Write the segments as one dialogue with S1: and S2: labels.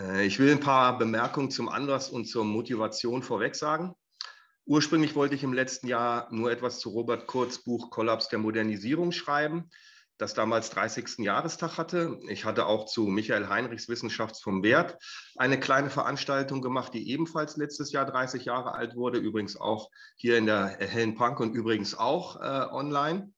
S1: Äh, ich will ein paar Bemerkungen zum Anlass und zur Motivation vorweg sagen. Ursprünglich wollte ich im letzten Jahr nur etwas zu Robert Kurz Buch Kollaps der Modernisierung schreiben, das damals 30. Jahrestag hatte. Ich hatte auch zu Michael Heinrichs Wissenschafts vom Wert eine kleine Veranstaltung gemacht, die ebenfalls letztes Jahr 30 Jahre alt wurde, übrigens auch hier in der Hellen Punk und übrigens auch äh, online.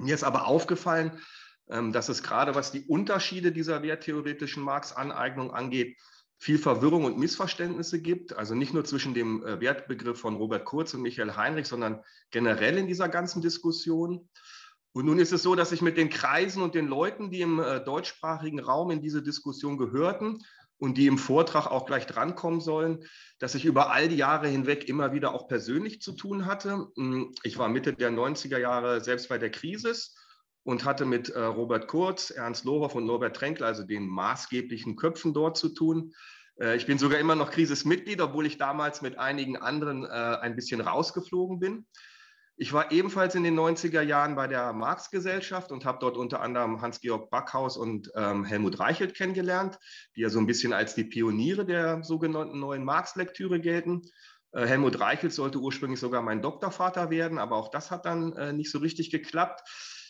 S1: Mir ist aber aufgefallen, dass es gerade was die Unterschiede dieser werttheoretischen Marx-Aneignung angeht, viel Verwirrung und Missverständnisse gibt. Also nicht nur zwischen dem äh, Wertbegriff von Robert Kurz und Michael Heinrich, sondern generell in dieser ganzen Diskussion. Und nun ist es so, dass ich mit den Kreisen und den Leuten, die im äh, deutschsprachigen Raum in diese Diskussion gehörten und die im Vortrag auch gleich drankommen sollen, dass ich über all die Jahre hinweg immer wieder auch persönlich zu tun hatte. Hm, ich war Mitte der 90er Jahre selbst bei der Krise und hatte mit äh, Robert Kurz, Ernst Lohoff und Norbert Tränkler, also den maßgeblichen Köpfen dort zu tun. Äh, ich bin sogar immer noch Krisis-Mitglied, obwohl ich damals mit einigen anderen äh, ein bisschen rausgeflogen bin. Ich war ebenfalls in den 90er Jahren bei der Marx-Gesellschaft und habe dort unter anderem Hans-Georg Backhaus und ähm, Helmut Reichelt kennengelernt, die ja so ein bisschen als die Pioniere der sogenannten neuen Marx-Lektüre gelten. Helmut Reichelt sollte ursprünglich sogar mein Doktorvater werden, aber auch das hat dann äh, nicht so richtig geklappt.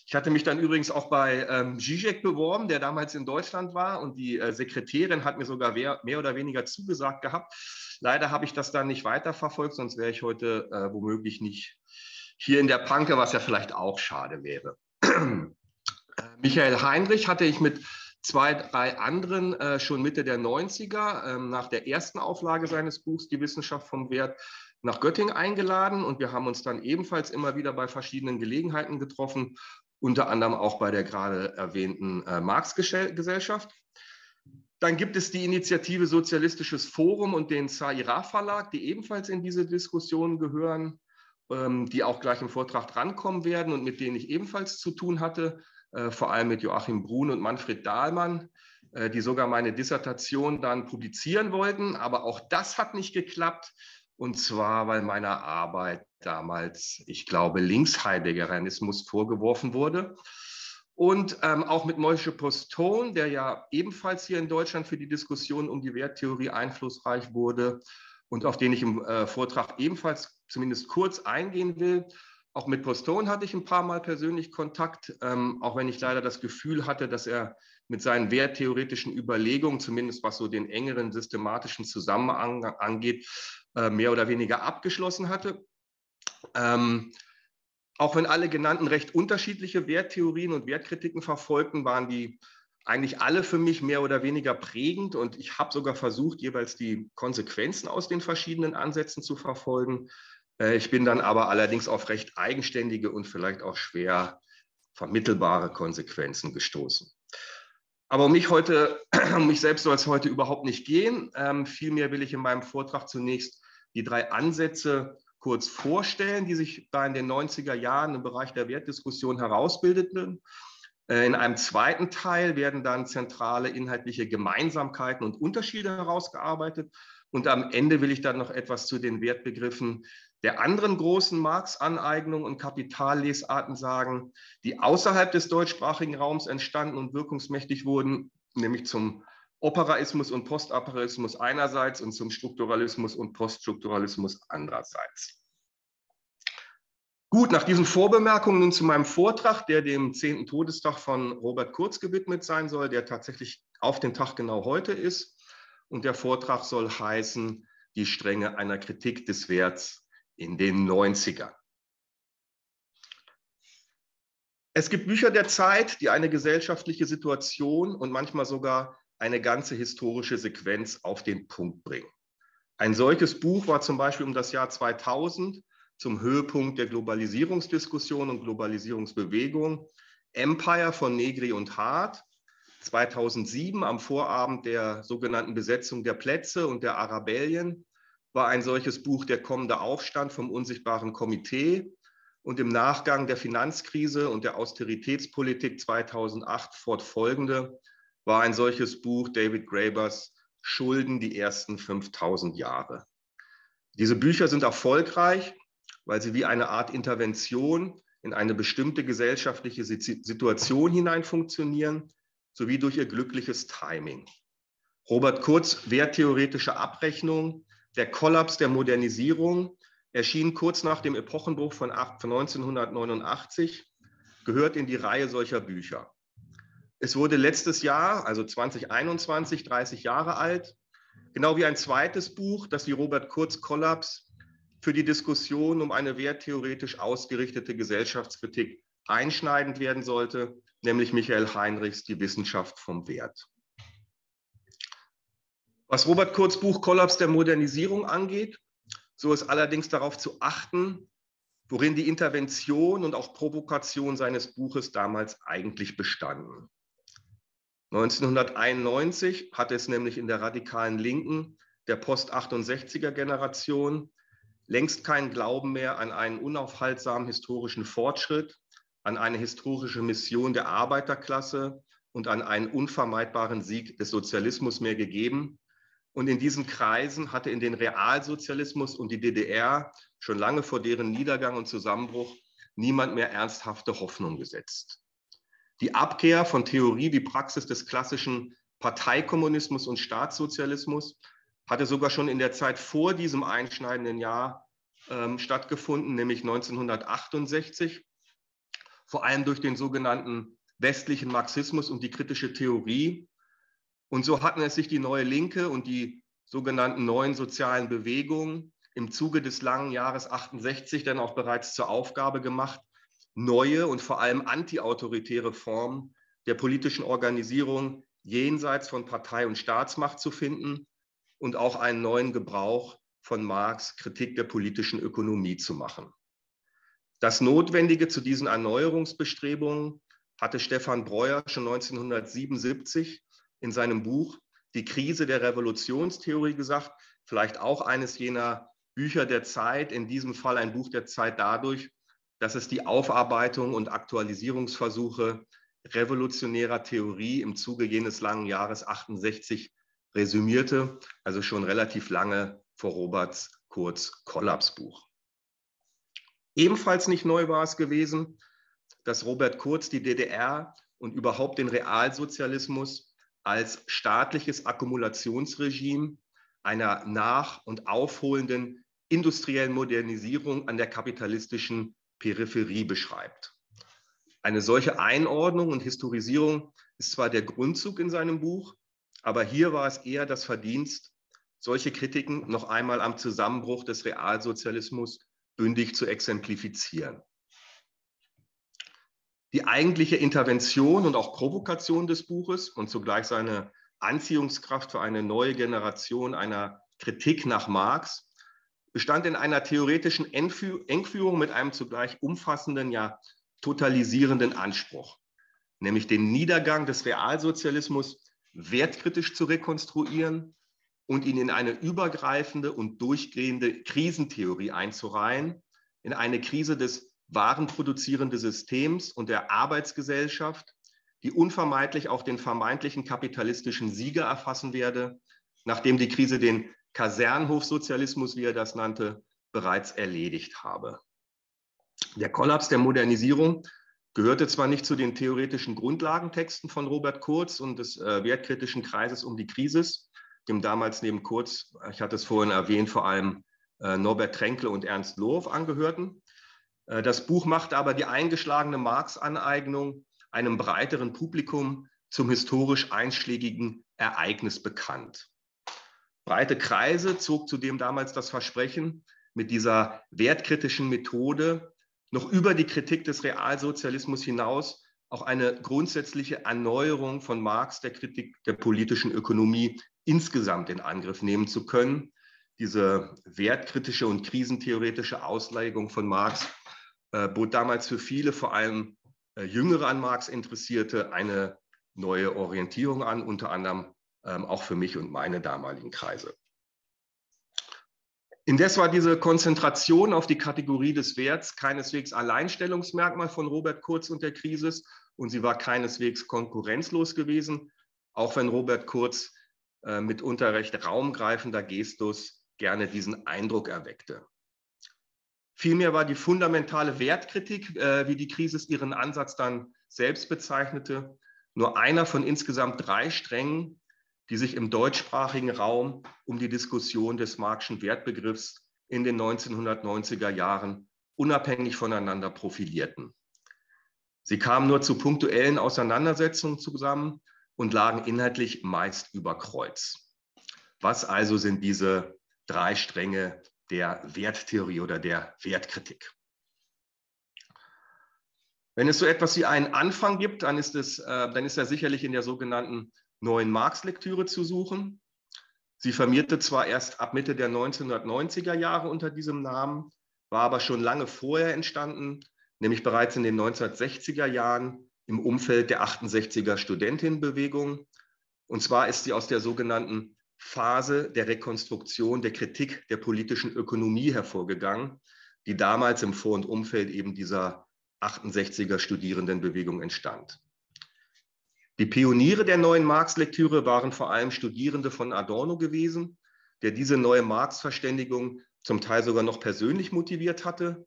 S1: Ich hatte mich dann übrigens auch bei ähm, Zizek beworben, der damals in Deutschland war und die äh, Sekretärin hat mir sogar mehr, mehr, oder weniger zugesagt gehabt. Leider habe ich das dann nicht weiterverfolgt, sonst wäre ich heute äh, womöglich nicht hier in der Panke, was ja vielleicht auch schade wäre. Michael Heinrich hatte ich mit zwei, drei anderen äh, schon Mitte der 90er äh, nach der ersten Auflage seines Buchs Die Wissenschaft vom Wert nach Göttingen eingeladen und wir haben uns dann ebenfalls immer wieder bei verschiedenen Gelegenheiten getroffen unter anderem auch bei der gerade erwähnten äh, Marx-Gesellschaft. Dann gibt es die Initiative Sozialistisches Forum und den Zaira Verlag, die ebenfalls in diese Diskussion gehören, ähm, die auch gleich im Vortrag drankommen werden und mit denen ich ebenfalls zu tun hatte, äh, vor allem mit Joachim Brun und Manfred Dahlmann, äh, die sogar meine Dissertation dann publizieren wollten. Aber auch das hat nicht geklappt. Und zwar, weil meiner Arbeit damals, ich glaube, Linksheideggerianismus vorgeworfen wurde. Und ähm, auch mit Moshe Postone, der ja ebenfalls hier in Deutschland für die Diskussion um die Werttheorie einflussreich wurde und auf den ich im äh, Vortrag ebenfalls zumindest kurz eingehen will. Auch mit Postone hatte ich ein paar Mal persönlich Kontakt, ähm, auch wenn ich leider das Gefühl hatte, dass er mit seinen werttheoretischen Überlegungen, zumindest was so den engeren systematischen Zusammenhang angeht, äh, mehr oder weniger abgeschlossen hatte. Ähm, auch wenn alle genannten recht unterschiedliche Werttheorien und Wertkritiken verfolgten, waren die eigentlich alle für mich mehr oder weniger prägend und ich habe sogar versucht, jeweils die Konsequenzen aus den verschiedenen Ansätzen zu verfolgen. Äh, ich bin dann aber allerdings auf recht eigenständige und vielleicht auch schwer vermittelbare Konsequenzen gestoßen. Aber um mich heute, um mich selbst soll es heute überhaupt nicht gehen. Ähm, vielmehr will ich in meinem Vortrag zunächst die drei Ansätze kurz vorstellen, die sich da in den 90er Jahren im Bereich der Wertdiskussion herausbildeten. Äh, in einem zweiten Teil werden dann zentrale inhaltliche Gemeinsamkeiten und Unterschiede herausgearbeitet. Und am Ende will ich dann noch etwas zu den Wertbegriffen der anderen großen Marx-Aneignungen und Kapitallesarten sagen, die außerhalb des deutschsprachigen Raums entstanden und wirkungsmächtig wurden, nämlich zum Operaismus und Postoperaismus einerseits und zum Strukturalismus und Poststrukturalismus andererseits. Gut, nach diesen Vorbemerkungen nun zu meinem Vortrag, der dem 10. Todestag von Robert Kurz gewidmet sein soll, der tatsächlich auf den Tag genau heute ist. Und der Vortrag soll heißen, die Stränge einer Kritik des Werts in den 90ern. Es gibt Bücher der Zeit, die eine gesellschaftliche Situation und manchmal sogar eine ganze historische Sequenz auf den Punkt bringen. Ein solches Buch war zum Beispiel um das Jahr 2000 zum Höhepunkt der Globalisierungsdiskussion und Globalisierungsbewegung Empire von Negri und Hart. 2007 am Vorabend der sogenannten Besetzung der Plätze und der Arabellien war ein solches Buch Der kommende Aufstand vom unsichtbaren Komitee und im Nachgang der Finanzkrise und der Austeritätspolitik 2008 fortfolgende war ein solches Buch David Grabers Schulden die ersten 5000 Jahre. Diese Bücher sind erfolgreich, weil sie wie eine Art Intervention in eine bestimmte gesellschaftliche Situation hinein funktionieren, sowie durch ihr glückliches Timing. Robert Kurz, Werttheoretische Abrechnung, der Kollaps der Modernisierung, erschien kurz nach dem Epochenbruch von 1989, gehört in die Reihe solcher Bücher. Es wurde letztes Jahr, also 2021, 30 Jahre alt, genau wie ein zweites Buch, das die Robert Kurz Kollaps für die Diskussion um eine werttheoretisch ausgerichtete Gesellschaftskritik einschneidend werden sollte, nämlich Michael Heinrichs Die Wissenschaft vom Wert. Was Robert Kurz Buch Kollaps der Modernisierung angeht, so ist allerdings darauf zu achten, worin die Intervention und auch Provokation seines Buches damals eigentlich bestanden. 1991 hatte es nämlich in der radikalen Linken der Post-68er Generation längst keinen Glauben mehr an einen unaufhaltsamen historischen Fortschritt, an eine historische Mission der Arbeiterklasse und an einen unvermeidbaren Sieg des Sozialismus mehr gegeben. Und in diesen Kreisen hatte in den Realsozialismus und die DDR schon lange vor deren Niedergang und Zusammenbruch niemand mehr ernsthafte Hoffnung gesetzt. Die Abkehr von Theorie wie Praxis des klassischen Parteikommunismus und Staatssozialismus hatte sogar schon in der Zeit vor diesem einschneidenden Jahr ähm, stattgefunden, nämlich 1968, vor allem durch den sogenannten westlichen Marxismus und die kritische Theorie, und so hatten es sich die neue Linke und die sogenannten neuen sozialen Bewegungen im Zuge des langen Jahres 68 dann auch bereits zur Aufgabe gemacht, neue und vor allem antiautoritäre Formen der politischen Organisierung jenseits von Partei und Staatsmacht zu finden und auch einen neuen Gebrauch von Marx Kritik der politischen Ökonomie zu machen. Das Notwendige zu diesen Erneuerungsbestrebungen hatte Stefan Breuer schon 1977 in seinem Buch Die Krise der Revolutionstheorie gesagt, vielleicht auch eines jener Bücher der Zeit, in diesem Fall ein Buch der Zeit dadurch, dass es die Aufarbeitung und Aktualisierungsversuche revolutionärer Theorie im Zuge jenes langen Jahres 68 resümierte, also schon relativ lange vor Roberts Kurz Kollapsbuch. Ebenfalls nicht neu war es gewesen, dass Robert Kurz die DDR und überhaupt den Realsozialismus als staatliches Akkumulationsregime einer nach- und aufholenden industriellen Modernisierung an der kapitalistischen Peripherie beschreibt. Eine solche Einordnung und Historisierung ist zwar der Grundzug in seinem Buch, aber hier war es eher das Verdienst, solche Kritiken noch einmal am Zusammenbruch des Realsozialismus bündig zu exemplifizieren. Die eigentliche Intervention und auch Provokation des Buches und zugleich seine Anziehungskraft für eine neue Generation einer Kritik nach Marx bestand in einer theoretischen Engführung mit einem zugleich umfassenden, ja totalisierenden Anspruch, nämlich den Niedergang des Realsozialismus wertkritisch zu rekonstruieren und ihn in eine übergreifende und durchgehende Krisentheorie einzureihen, in eine Krise des warenproduzierende Systems und der Arbeitsgesellschaft, die unvermeidlich auch den vermeintlichen kapitalistischen Sieger erfassen werde, nachdem die Krise den Kasernhofsozialismus, wie er das nannte, bereits erledigt habe. Der Kollaps der Modernisierung gehörte zwar nicht zu den theoretischen Grundlagentexten von Robert Kurz und des äh, wertkritischen Kreises um die Krise, dem damals neben Kurz, ich hatte es vorhin erwähnt, vor allem äh, Norbert Tränkle und Ernst Lohoff angehörten. Äh, das Buch macht aber die eingeschlagene Marx-Aneignung einem breiteren Publikum zum historisch einschlägigen Ereignis bekannt. Breite Kreise zog zudem damals das Versprechen, mit dieser wertkritischen Methode noch über die Kritik des Realsozialismus hinaus auch eine grundsätzliche Erneuerung von Marx der Kritik der politischen Ökonomie insgesamt in Angriff nehmen zu können. Diese wertkritische und krisentheoretische Auslegung von Marx äh, bot damals für viele, vor allem äh, jüngere an Marx Interessierte, eine neue Orientierung an, unter anderem auch für mich und meine damaligen Kreise. Indes war diese Konzentration auf die Kategorie des Werts keineswegs Alleinstellungsmerkmal von Robert Kurz und der Krise und sie war keineswegs konkurrenzlos gewesen, auch wenn Robert Kurz äh, mit recht raumgreifender Gestus gerne diesen Eindruck erweckte. Vielmehr war die fundamentale Wertkritik, äh, wie die Krise ihren Ansatz dann selbst bezeichnete, nur einer von insgesamt drei Strängen, die sich im deutschsprachigen Raum um die Diskussion des Marxischen Wertbegriffs in den 1990er Jahren unabhängig voneinander profilierten. Sie kamen nur zu punktuellen Auseinandersetzungen zusammen und lagen inhaltlich meist über Kreuz. Was also sind diese drei Stränge der Werttheorie oder der Wertkritik? Wenn es so etwas wie einen Anfang gibt, dann ist, es, äh, dann ist er sicherlich in der sogenannten neuen Marx-Lektüre zu suchen. Sie firmierte zwar erst ab Mitte der 1990er Jahre unter diesem Namen, war aber schon lange vorher entstanden, nämlich bereits in den 1960er Jahren im Umfeld der 68er Studentinnenbewegung. Und zwar ist sie aus der sogenannten Phase der Rekonstruktion der Kritik der politischen Ökonomie hervorgegangen, die damals im Vor- und Umfeld eben dieser 68er Studierendenbewegung entstand. Die Pioniere der neuen Marx-Lektüre waren vor allem Studierende von Adorno gewesen, der diese neue Marx-Verständigung zum Teil sogar noch persönlich motiviert hatte.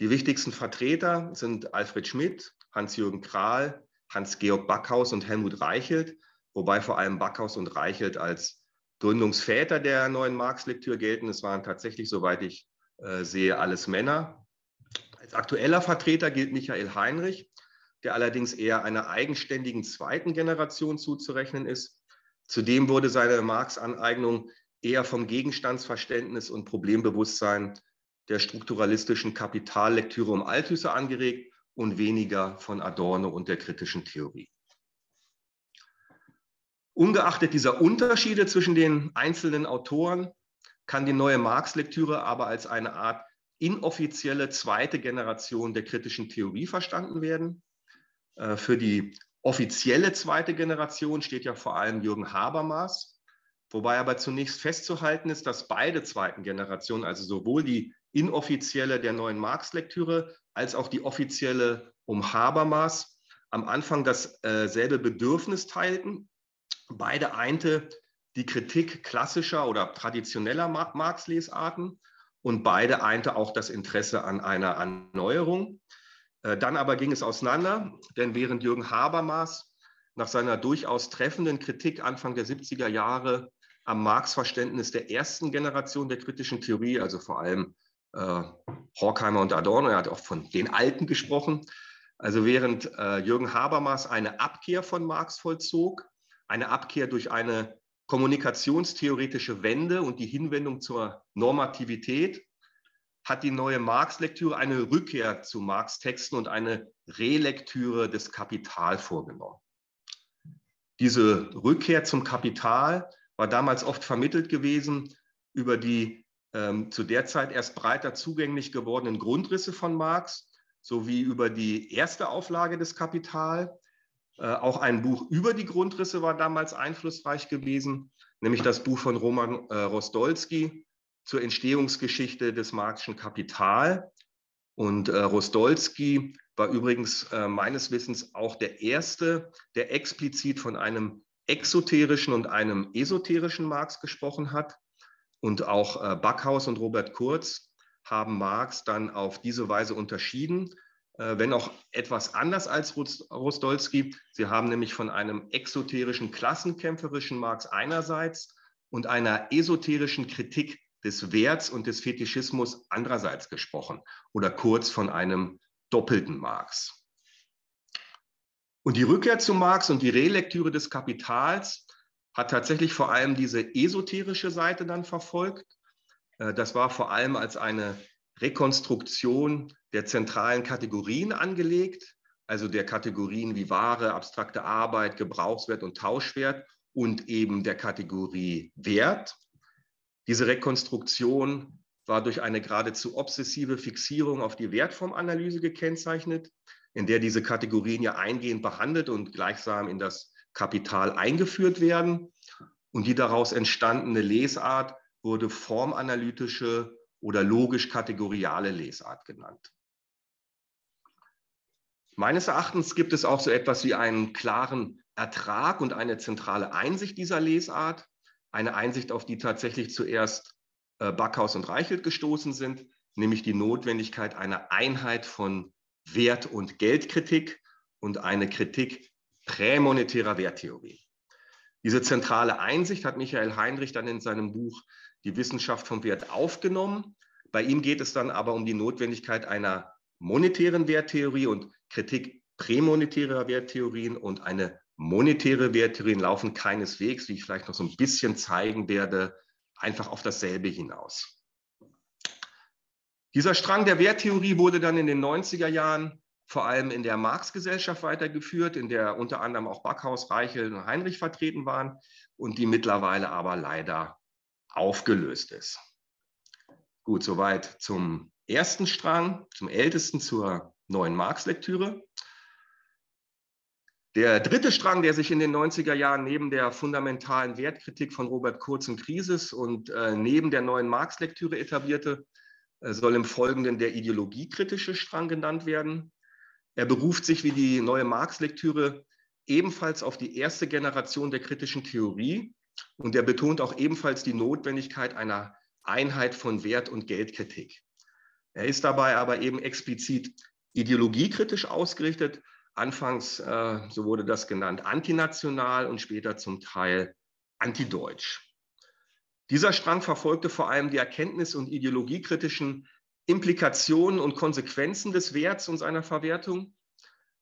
S1: Die wichtigsten Vertreter sind Alfred Schmidt, Hans-Jürgen Krahl, Hans-Georg Backhaus und Helmut Reichelt, wobei vor allem Backhaus und Reichelt als Gründungsväter der neuen Marx-Lektüre gelten. Es waren tatsächlich, soweit ich äh, sehe, alles Männer. Als aktueller Vertreter gilt Michael Heinrich, der allerdings eher einer eigenständigen zweiten Generation zuzurechnen ist. Zudem wurde seine Marx-Aneignung eher vom Gegenstandsverständnis und Problembewusstsein der strukturalistischen Kapitallektüre um Althusser angeregt und weniger von Adorno und der kritischen Theorie. Ungeachtet dieser Unterschiede zwischen den einzelnen Autoren kann die neue Marx-Lektüre aber als eine Art inoffizielle zweite Generation der kritischen Theorie verstanden werden. Äh, für die offizielle zweite Generation steht ja vor allem Jürgen Habermas, wobei aber zunächst festzuhalten ist, dass beide zweiten Generationen, also sowohl die inoffizielle der neuen Marx-Lektüre als auch die offizielle um Habermas, am Anfang dasselbe äh, Bedürfnis teilten. Beide einte die Kritik klassischer oder traditioneller Marx-Lesarten und beide einte auch das Interesse an einer Erneuerung. Äh, dann aber ging es auseinander, denn während Jürgen Habermas nach seiner durchaus treffenden Kritik Anfang der 70er Jahre am Marx-Verständnis der ersten Generation der kritischen Theorie, also vor allem äh, Horkheimer und Adorno, er hat auch von den Alten gesprochen, also während äh, Jürgen Habermas eine Abkehr von Marx vollzog, eine Abkehr durch eine kommunikationstheoretische Wende und die Hinwendung zur Normativität hat die neue Marx-Lektüre eine Rückkehr zu Marx-Texten und eine Relektüre des Kapital vorgenommen. Diese Rückkehr zum Kapital war damals oft vermittelt gewesen über die ähm, zu der Zeit erst breiter zugänglich gewordenen Grundrisse von Marx sowie über die erste Auflage des Kapital, äh, auch ein Buch über die Grundrisse war damals einflussreich gewesen, nämlich das Buch von Roman äh, Rostolski zur Entstehungsgeschichte des Marxischen Kapital. Und äh, Rostolski war übrigens meines Wissens auch der erste, der explizit von einem exoterischen und einem esoterischen Marx gesprochen hat. Und auch Backhaus und Robert Kurz haben Marx dann auf diese Weise unterschieden. Äh, wenn auch etwas anders als Rostolski. Sie haben nämlich von einem exoterischen, klassenkämpferischen Marx einerseits und einer esoterischen Kritik des Werts und des Fetischismus andererseits gesprochen oder kurz von einem doppelten Marx. Und die Rückkehr zu Marx und die Relektüre des Kapitals hat tatsächlich vor allem diese esoterische Seite dann verfolgt. Äh, das war vor allem als eine Rekonstruktion der zentralen Kategorien angelegt, also der Kategorien wie Ware, abstrakte Arbeit, Gebrauchswert und Tauschwert und eben der Kategorie Wert. Diese Rekonstruktion war durch eine geradezu obsessive Fixierung auf die Wertformanalyse gekennzeichnet, in der diese Kategorien ja eingehend behandelt und gleichsam in das Kapital eingeführt werden. Und die daraus entstandene Lesart wurde formanalytische oder logisch-kategoriale Lesart genannt. Meines Erachtens gibt es auch so etwas wie einen klaren Ertrag und eine zentrale Einsicht dieser Lesart. Eine Einsicht, auf die tatsächlich zuerst äh, Backhaus und Reichelt gestoßen sind, nämlich die Notwendigkeit einer Einheit von Wert- und Geldkritik und eine Kritik prämonetärer Werttheorie. Diese zentrale Einsicht hat Michael Heinrich dann in seinem Buch Die Wissenschaft vom Wert aufgenommen. Bei ihm geht es dann aber um die Notwendigkeit einer monetären Werttheorie und Kritik prämonetärer Werttheorien und eine monetäre Werttheorien laufen keineswegs, wie ich vielleicht noch so ein bisschen zeigen werde, einfach auf dasselbe hinaus. Dieser Strang der Werttheorie wurde dann in den 90er Jahren vor allem in der Marx-Gesellschaft weitergeführt, in der unter anderem auch Backhaus, Reichel und Heinrich vertreten waren und die mittlerweile aber leider aufgelöst ist. Gut, soweit zum ersten Strang, zum ältesten zur neuen Marx-Lektüre. Der dritte Strang, der sich in den 90er Jahren neben der fundamentalen Wertkritik von Robert Kurz und Krisis und äh, neben der neuen Marx-Lektüre etablierte, äh, soll im Folgenden der ideologiekritische Strang genannt werden. Er beruft sich wie die neue Marx-Lektüre ebenfalls auf die erste Generation der kritischen Theorie und er betont auch ebenfalls die Notwendigkeit einer Einheit von Wert- und Geldkritik. Er ist dabei aber eben explizit ideologiekritisch ausgerichtet, anfangs, äh, so wurde das genannt, antinational und später zum Teil antideutsch. Dieser Strang verfolgte vor allem die Erkenntnis- und ideologiekritischen Implikationen und Konsequenzen des Werts und seiner Verwertung.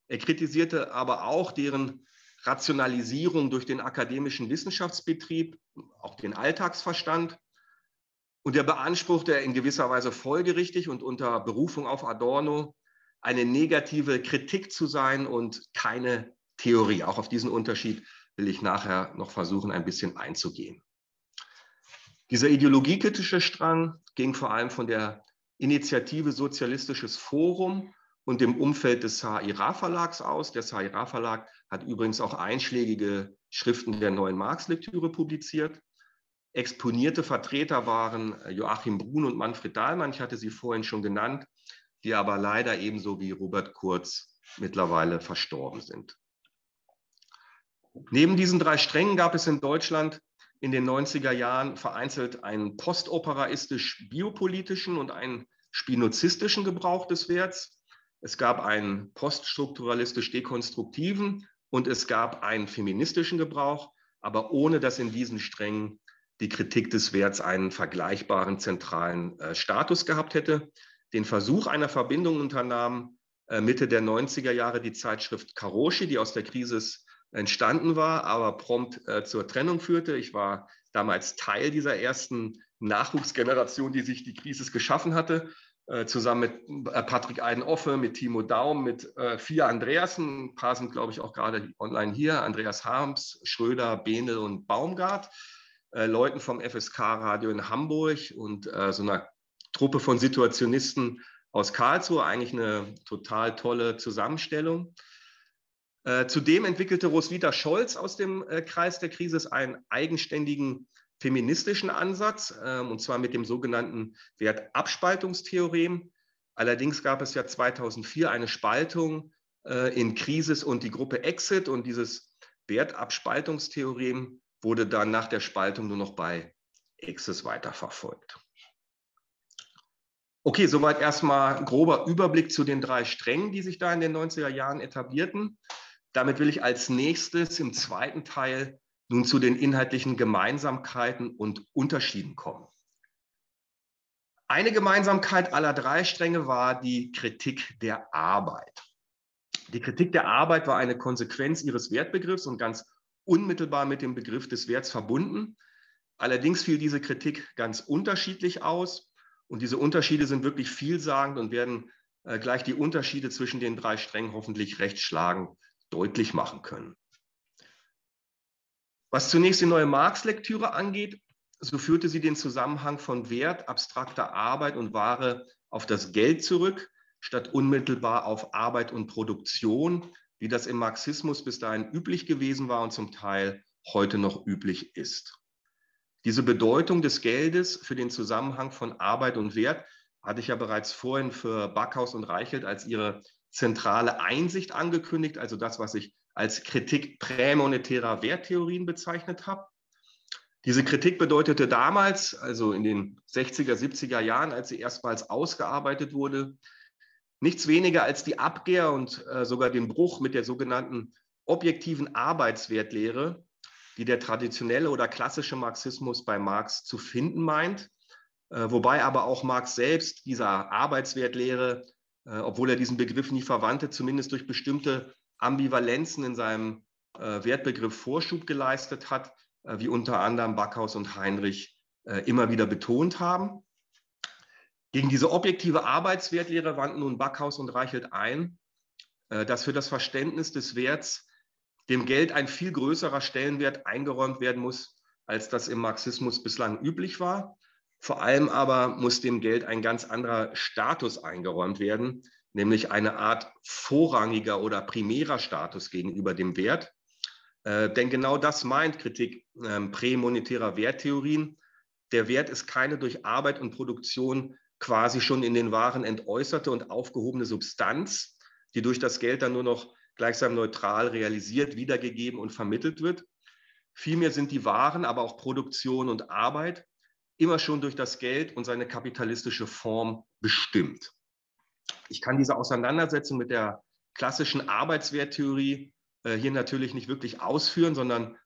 S1: Er kritisierte aber auch deren Rationalisierung durch den akademischen Wissenschaftsbetrieb, auch den Alltagsverstand. Und er beanspruchte in gewisser Weise folgerichtig und unter Berufung auf Adorno eine negative Kritik zu sein und keine Theorie. Auch auf diesen Unterschied will ich nachher noch versuchen, ein bisschen einzugehen. Dieser ideologiekritische Strang ging vor allem von der Initiative Sozialistisches Forum und dem Umfeld des SAIRA Verlags aus. Der SAIRA Verlag hat übrigens auch einschlägige Schriften der neuen Marx-Lektüre publiziert. Exponierte Vertreter waren Joachim Brun und Manfred Dahlmann, ich hatte sie vorhin schon genannt, die aber leider ebenso wie Robert Kurz mittlerweile verstorben sind. Neben diesen drei Strängen gab es in Deutschland in den 90er Jahren vereinzelt einen postoperaistisch-biopolitischen und einen spinozistischen Gebrauch des Werts. Es gab einen poststrukturalistisch-dekonstruktiven und es gab einen feministischen Gebrauch, aber ohne dass in diesen Strängen die Kritik des Werts einen vergleichbaren zentralen äh, Status gehabt hätte den Versuch einer Verbindung unternahm, äh, Mitte der 90er Jahre die Zeitschrift Karoshi, die aus der Krise entstanden war, aber prompt äh, zur Trennung führte. Ich war damals Teil dieser ersten Nachwuchsgeneration, die sich die Krise geschaffen hatte, äh, zusammen mit Patrick Eidenoffe, mit Timo Daum, mit vier Andreasen. Ein paar sind, glaube ich, auch gerade online hier. Andreas Harms, Schröder, Behnel und Baumgart. Leuten vom FSK-Radio in Hamburg und so einer Truppe von Situationisten aus Karlsruhe, eigentlich eine total tolle Zusammenstellung. Äh, zudem entwickelte Roswitha Scholz aus dem äh, Kreis der Krise einen eigenständigen feministischen Ansatz, äh, und zwar mit dem sogenannten Wertabspaltungstheorem. Allerdings gab es ja 2004 eine Spaltung äh, in Krisis und die Gruppe Exit und dieses Wertabspaltungstheorem wurde dann nach der Spaltung nur noch bei Exis weiterverfolgt. Okay, soweit erstmal grober Überblick zu den drei Strängen, die sich da in den 90er Jahren etablierten. Damit will ich als nächstes im zweiten Teil nun zu den inhaltlichen Gemeinsamkeiten und Unterschieden kommen. Eine Gemeinsamkeit aller drei Stränge war die Kritik der Arbeit. Die Kritik der Arbeit war eine Konsequenz ihres Wertbegriffs und ganz unmittelbar mit dem Begriff des Werts verbunden. Allerdings fiel diese Kritik ganz unterschiedlich aus. Und diese Unterschiede sind wirklich vielsagend und werden äh, gleich die Unterschiede zwischen den drei Strängen hoffentlich recht schlagend deutlich machen können. Was zunächst die neue Marx-Lektüre angeht, so führte sie den Zusammenhang von Wert, abstrakter Arbeit und Ware auf das Geld zurück, statt unmittelbar auf Arbeit und Produktion, wie das im Marxismus bis dahin üblich gewesen war und zum Teil heute noch üblich ist. Diese Bedeutung des Geldes für den Zusammenhang von Arbeit und Wert hatte ich ja bereits vorhin für Backhaus und Reichelt als ihre zentrale Einsicht angekündigt, also das, was ich als Kritik prämonetärer Werttheorien bezeichnet habe. Diese Kritik bedeutete damals, also in den 60er, 70er Jahren, als sie erstmals ausgearbeitet wurde, nichts weniger als die Abkehr und äh, sogar den Bruch mit der sogenannten objektiven Arbeitswertlehre, die der traditionelle oder klassische Marxismus bei Marx zu finden meint, äh, wobei aber auch Marx selbst dieser Arbeitswertlehre, äh, obwohl er diesen Begriff nie verwandte, zumindest durch bestimmte Ambivalenzen in seinem äh, Wertbegriff Vorschub geleistet hat, wie unter anderem Backhaus und Heinrich immer wieder betont haben. Gegen diese objektive Arbeitswertlehre wandten nun Backhaus und Reichelt ein, dass für das Verständnis des Werts dem Geld ein viel größerer Stellenwert eingeräumt werden muss, als das im Marxismus bislang üblich war. Vor allem aber muss dem Geld ein ganz anderer Status eingeräumt werden, nämlich eine Art vorrangiger oder primärer Status gegenüber dem Wert. Äh, denn genau das meint Kritik äh, prämonetärer Werttheorien. Der Wert ist keine durch Arbeit und Produktion quasi schon in den Waren entäußerte und aufgehobene Substanz, die durch das Geld dann nur noch gleichsam neutral realisiert, wiedergegeben und vermittelt wird. Vielmehr sind die Waren, aber auch Produktion und Arbeit immer schon durch das Geld und seine kapitalistische Form bestimmt. Ich kann diese Auseinandersetzung mit der klassischen Arbeitswerttheorie äh, hier natürlich nicht wirklich ausführen, sondern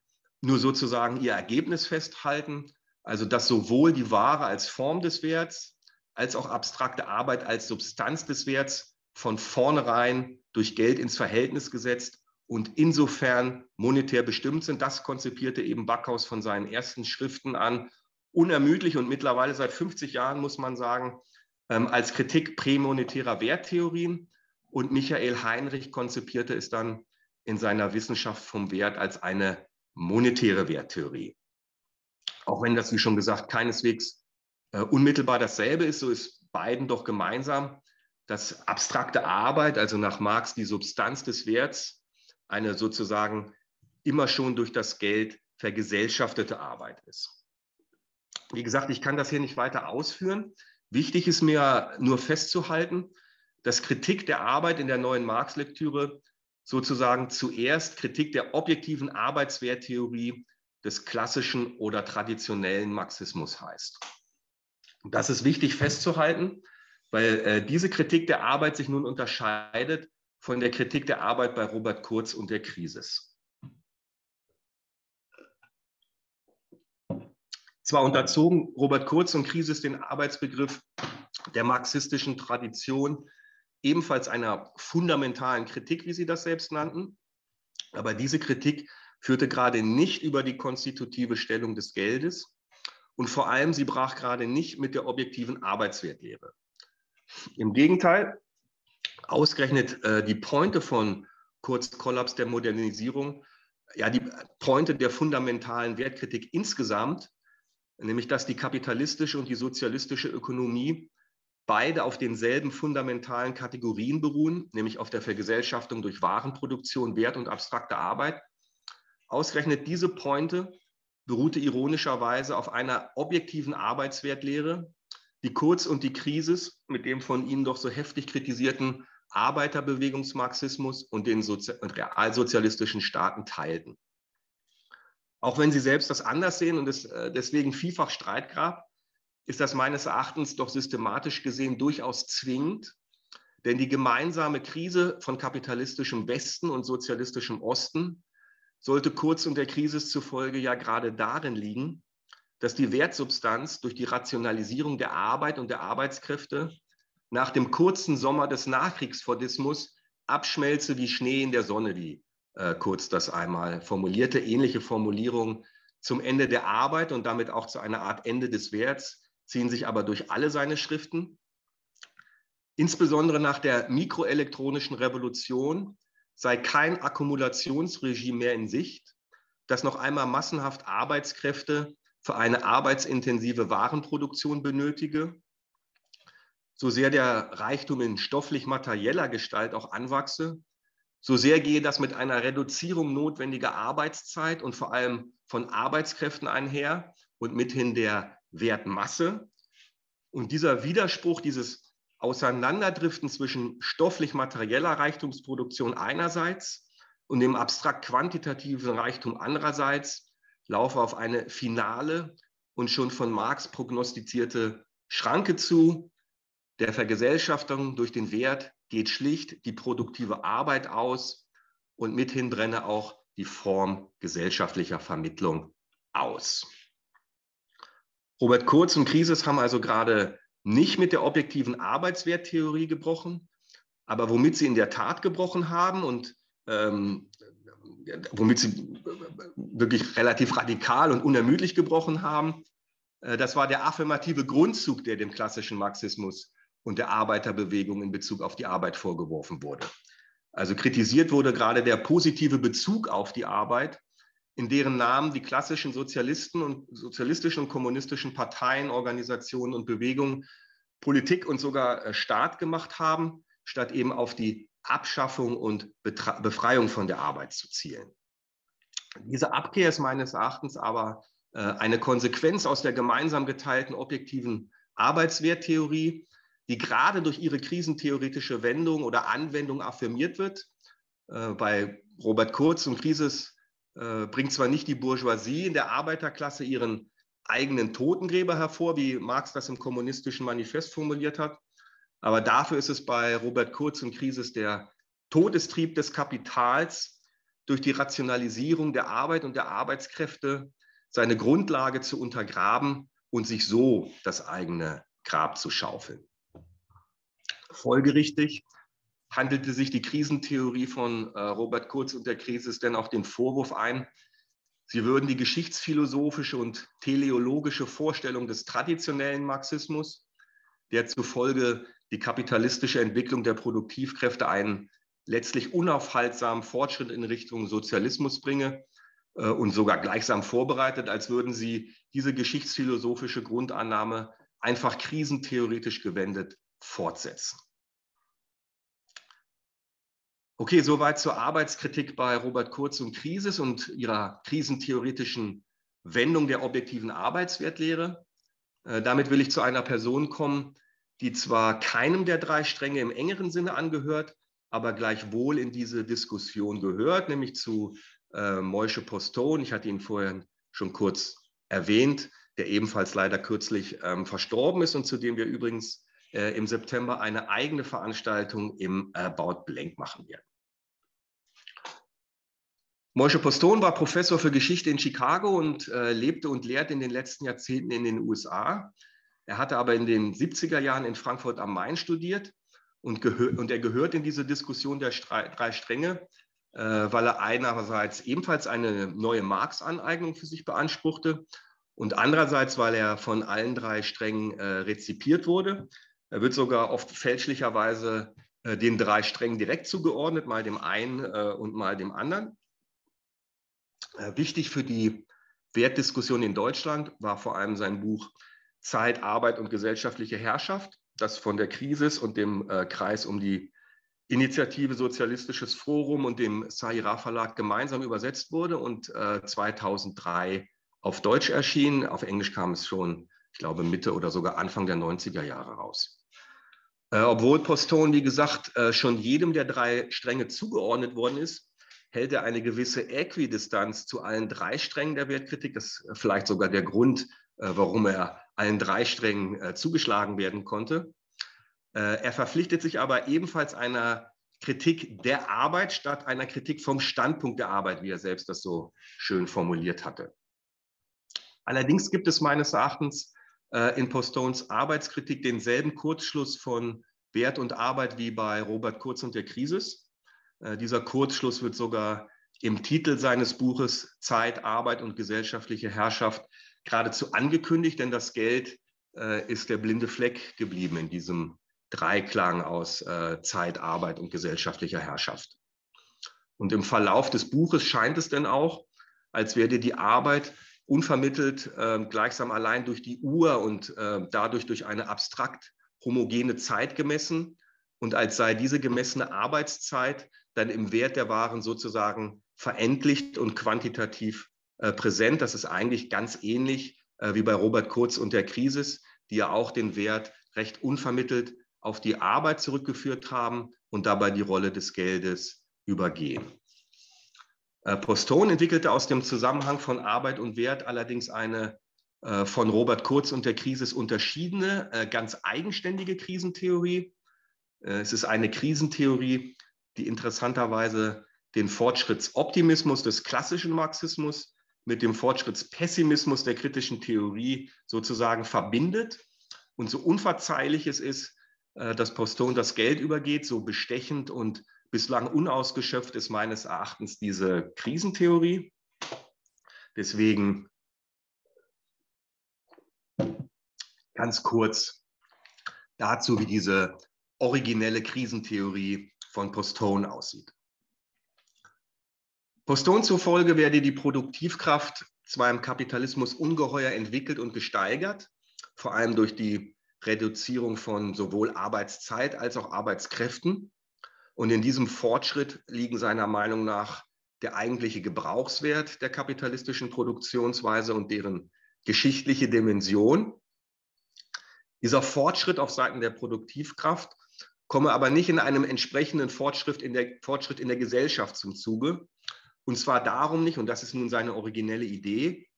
S1: nur sozusagen ihr Ergebnis festhalten. Also dass sowohl die Ware als Form des Werts als auch abstrakte Arbeit als Substanz des Werts von vornherein durch Geld ins Verhältnis gesetzt und insofern monetär bestimmt sind. Das konzipierte eben Backhaus von seinen ersten Schriften an, unermüdlich und mittlerweile seit 50 Jahren, muss man sagen, ähm, als Kritik prämonetärer Werttheorien. Und Michael Heinrich konzipierte es dann in seiner Wissenschaft vom Wert als eine monetäre Werttheorie. Auch wenn das, wie schon gesagt, keineswegs äh, unmittelbar dasselbe ist, so ist beiden doch gemeinsam, dass abstrakte Arbeit, also nach Marx die Substanz des Werts, eine sozusagen immer schon durch das Geld vergesellschaftete Arbeit ist. Wie gesagt, ich kann das hier nicht weiter ausführen. Wichtig ist mir nur festzuhalten, dass Kritik der Arbeit in der neuen Marx-Lektüre sozusagen zuerst Kritik der objektiven Arbeitswerttheorie des klassischen oder traditionellen Marxismus heißt. Das ist wichtig festzuhalten, weil äh, diese Kritik der Arbeit sich nun unterscheidet von der Kritik der Arbeit bei Robert Kurz und der Krisis. Zwar unterzogen Robert Kurz und Krisis den Arbeitsbegriff der marxistischen Tradition ebenfalls einer fundamentalen Kritik, wie sie das selbst nannten, aber diese Kritik führte gerade nicht über die konstitutive Stellung des Geldes und vor allem sie brach gerade nicht mit der objektiven Arbeitswertlehre. Im Gegenteil, ausgerechnet äh, die Pointe von Kurz Kollaps der Modernisierung, ja, die Pointe der fundamentalen Wertkritik insgesamt, nämlich dass die kapitalistische und die sozialistische Ökonomie beide auf denselben fundamentalen Kategorien beruhen, nämlich auf der Vergesellschaftung durch Warenproduktion, Wert und abstrakte Arbeit. Ausgerechnet diese Pointe beruhte ironischerweise auf einer objektiven Arbeitswertlehre, die Kurz und die Krise mit dem von Ihnen doch so heftig kritisierten Arbeiterbewegungsmarxismus und den Sozi und realsozialistischen Staaten teilten. Auch wenn Sie selbst das anders sehen und es äh, deswegen vielfach Streit gab, ist das meines Erachtens doch systematisch gesehen durchaus zwingend, denn die gemeinsame Krise von kapitalistischem Westen und sozialistischem Osten sollte Kurz und der Krise zufolge ja gerade darin liegen, dass die Wertsubstanz durch die Rationalisierung der Arbeit und der Arbeitskräfte nach dem kurzen Sommer des Nachkriegsfordismus abschmelze wie Schnee in der Sonne, wie äh, Kurz das einmal formulierte. Ähnliche Formulierungen zum Ende der Arbeit und damit auch zu einer Art Ende des Werts ziehen sich aber durch alle seine Schriften. Insbesondere nach der mikroelektronischen Revolution sei kein Akkumulationsregime mehr in Sicht, das noch einmal massenhaft Arbeitskräfte für eine arbeitsintensive Warenproduktion benötige, so sehr der Reichtum in stofflich-materieller Gestalt auch anwachse, so sehr gehe das mit einer Reduzierung notwendiger Arbeitszeit und vor allem von Arbeitskräften einher und mithin der Wertmasse. Und dieser Widerspruch, dieses Auseinanderdriften zwischen stofflich-materieller Reichtumsproduktion einerseits und dem abstrakt-quantitativen Reichtum andererseits laufe auf eine finale und schon von Marx prognostizierte Schranke zu. Der Vergesellschaftung durch den Wert geht schlicht die produktive Arbeit aus und mithin brenne auch die Form gesellschaftlicher Vermittlung aus. Robert Kurz und Krisis haben also gerade nicht mit der objektiven Arbeitswerttheorie gebrochen, aber womit sie in der Tat gebrochen haben und ähm, womit sie wirklich relativ radikal und unermüdlich gebrochen haben, äh, das war der affirmative Grundzug, der dem klassischen Marxismus und der Arbeiterbewegung in Bezug auf die Arbeit vorgeworfen wurde. Also kritisiert wurde gerade der positive Bezug auf die Arbeit, in deren Namen die klassischen Sozialisten und sozialistischen und kommunistischen Parteien, Organisationen und Bewegungen Politik und sogar äh, Staat gemacht haben, statt eben auf die Abschaffung und Befreiung von der Arbeit zu zielen. Diese Abkehr ist meines Erachtens aber äh, eine Konsequenz aus der gemeinsam geteilten objektiven Arbeitswerttheorie, die gerade durch ihre krisentheoretische Wendung oder Anwendung affirmiert wird. Äh, bei Robert Kurz und Krisis bringt zwar nicht die Bourgeoisie in der Arbeiterklasse ihren eigenen Totengräber hervor, wie Marx das im kommunistischen Manifest formuliert hat. Aber dafür ist es bei Robert Kurz und Krisis der Todestrieb des Kapitals durch die Rationalisierung der Arbeit und der Arbeitskräfte seine Grundlage zu untergraben und sich so das eigene Grab zu schaufeln. Folgerichtig handelte sich die Krisentheorie von äh, Robert Kurz und der Krisis denn auch den Vorwurf ein, Sie würden die geschichtsphilosophische und teleologische Vorstellung des traditionellen Marxismus, der zufolge die kapitalistische Entwicklung der Produktivkräfte einen letztlich unaufhaltsamen Fortschritt in Richtung Sozialismus bringe äh, und sogar gleichsam vorbereitet, als würden sie diese geschichtsphilosophische Grundannahme einfach krisentheoretisch gewendet fortsetzen. Okay, soweit zur Arbeitskritik bei Robert Kurz und Krisis und ihrer krisentheoretischen Wendung der objektiven Arbeitswertlehre. Äh, damit will ich zu einer Person kommen, die zwar keinem der drei Stränge im engeren Sinne angehört, aber gleichwohl in diese Diskussion gehört, nämlich zu äh, Moische Poston. Ich hatte ihn vorher schon kurz erwähnt, der ebenfalls leider kürzlich ähm, verstorben ist und zu dem wir übrigens äh, im September eine eigene Veranstaltung im äh, Baut Blank machen werden. Moshe Poston war Professor für Geschichte in Chicago und äh, lebte und lehrt in den letzten Jahrzehnten in den USA. Er hatte aber in den 70er Jahren in Frankfurt am Main studiert und, und er gehört in diese Diskussion der Stre drei Stränge, äh, weil er einerseits ebenfalls eine neue Marx-Aneignung für sich beanspruchte und andererseits, weil er von allen drei Strängen äh, rezipiert wurde. Er wird sogar oft fälschlicherweise äh, den drei Strängen direkt zugeordnet, mal dem einen äh, und mal dem anderen. Äh, wichtig für die Wertdiskussion in Deutschland war vor allem sein Buch Zeit, Arbeit und gesellschaftliche Herrschaft, das von der Krise und dem äh, Kreis um die Initiative Sozialistisches Forum und dem Sahira Verlag gemeinsam übersetzt wurde und äh, 2003 auf Deutsch erschien. Auf Englisch kam es schon, ich glaube, Mitte oder sogar Anfang der 90er Jahre raus. Äh, obwohl Poston, wie gesagt, äh, schon jedem der drei Stränge zugeordnet worden ist, hält er eine gewisse Äquidistanz zu allen drei Strängen der Wertkritik. Das ist vielleicht sogar der Grund, äh, warum er allen drei Strängen äh, zugeschlagen werden konnte. Äh, er verpflichtet sich aber ebenfalls einer Kritik der Arbeit statt einer Kritik vom Standpunkt der Arbeit, wie er selbst das so schön formuliert hatte. Allerdings gibt es meines Erachtens in Postones Arbeitskritik denselben Kurzschluss von Wert und Arbeit wie bei Robert Kurz und der Krisis. Äh, dieser Kurzschluss wird sogar im Titel seines Buches Zeit, Arbeit und gesellschaftliche Herrschaft geradezu angekündigt, denn das Geld äh, ist der blinde Fleck geblieben in diesem Dreiklang aus äh, Zeit, Arbeit und gesellschaftlicher Herrschaft. Und im Verlauf des Buches scheint es denn auch, als werde die Arbeit unvermittelt äh, gleichsam allein durch die Uhr und äh, dadurch durch eine abstrakt homogene Zeit gemessen und als sei diese gemessene Arbeitszeit dann im Wert der Waren sozusagen verendlicht und quantitativ präsent. Das ist eigentlich ganz ähnlich äh, wie bei Robert Kurz und der Krisis, die ja auch den Wert recht unvermittelt auf die Arbeit zurückgeführt haben und dabei die Rolle des Geldes übergehen. Äh, Poston entwickelte aus dem Zusammenhang von Arbeit und Wert allerdings eine äh, von Robert Kurz und der Krisis unterschiedene, äh, ganz eigenständige Krisentheorie. Äh, es ist eine Krisentheorie, die interessanterweise den Fortschrittsoptimismus des klassischen Marxismus mit dem Fortschrittspessimismus der kritischen Theorie sozusagen verbindet. Und so unverzeihlich es ist, äh, dass Poston das Geld übergeht, so bestechend und bislang unausgeschöpft ist meines Erachtens diese Krisentheorie. Deswegen ganz kurz dazu, wie diese originelle Krisentheorie von Postone aussieht. Postone zufolge werde die Produktivkraft zwar im Kapitalismus ungeheuer entwickelt und gesteigert, vor allem durch die Reduzierung von sowohl Arbeitszeit als auch Arbeitskräften. Und in diesem Fortschritt liegen seiner Meinung nach der eigentliche Gebrauchswert der kapitalistischen Produktionsweise und deren geschichtliche Dimension. Dieser Fortschritt auf Seiten der Produktivkraft komme aber nicht in einem entsprechenden Fortschritt in der, Fortschritt in der Gesellschaft zum Zuge. Und zwar darum nicht, und das ist nun seine originelle Idee,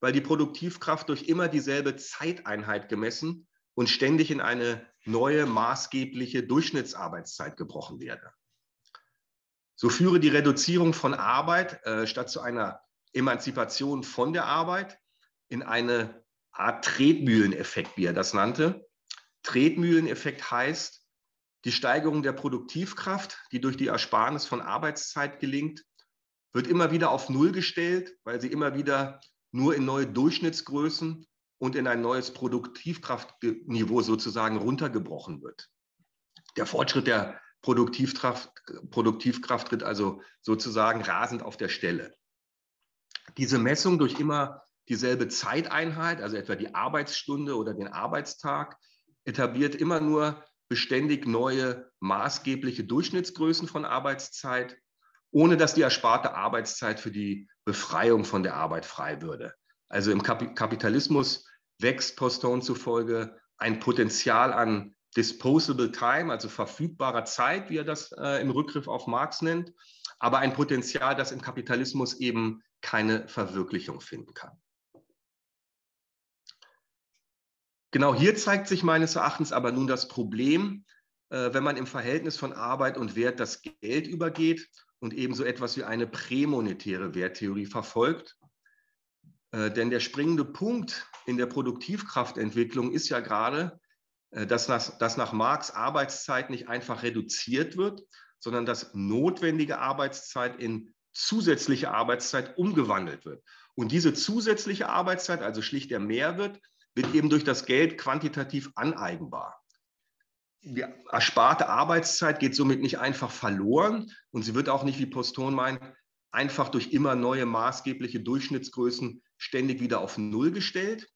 S1: weil die Produktivkraft durch immer dieselbe Zeiteinheit gemessen und ständig in eine neue maßgebliche Durchschnittsarbeitszeit gebrochen werde. So führe die Reduzierung von Arbeit äh, statt zu einer Emanzipation von der Arbeit in eine Art Tretmühleneffekt, wie er das nannte. Tretmühleneffekt heißt, die Steigerung der Produktivkraft, die durch die Ersparnis von Arbeitszeit gelingt, wird immer wieder auf Null gestellt, weil sie immer wieder nur in neue Durchschnittsgrößen und in ein neues Produktivkraftniveau sozusagen runtergebrochen wird. Der Fortschritt der Produktivkraft, Produktivkraft tritt also sozusagen rasend auf der Stelle. Diese Messung durch immer dieselbe Zeiteinheit, also etwa die Arbeitsstunde oder den Arbeitstag, etabliert immer nur beständig neue maßgebliche Durchschnittsgrößen von Arbeitszeit, ohne dass die ersparte Arbeitszeit für die Befreiung von der Arbeit frei würde. Also im Kapitalismus wächst Postone zufolge ein Potenzial an disposable time, also verfügbarer Zeit, wie er das äh, im Rückgriff auf Marx nennt, aber ein Potenzial, das im Kapitalismus eben keine Verwirklichung finden kann. Genau hier zeigt sich meines Erachtens aber nun das Problem, äh, wenn man im Verhältnis von Arbeit und Wert das Geld übergeht und ebenso etwas wie eine prämonetäre Werttheorie verfolgt. Äh, denn der springende Punkt in der Produktivkraftentwicklung ist ja gerade, äh, dass nach, dass nach Marx Arbeitszeit nicht einfach reduziert wird, sondern dass notwendige Arbeitszeit in zusätzliche Arbeitszeit umgewandelt wird. Und diese zusätzliche Arbeitszeit, also schlicht der Mehrwert, wird eben durch das Geld quantitativ aneigenbar. Die ersparte Arbeitszeit geht somit nicht einfach verloren und sie wird auch nicht, wie Poston meint, einfach durch immer neue maßgebliche Durchschnittsgrößen ständig wieder auf Null gestellt,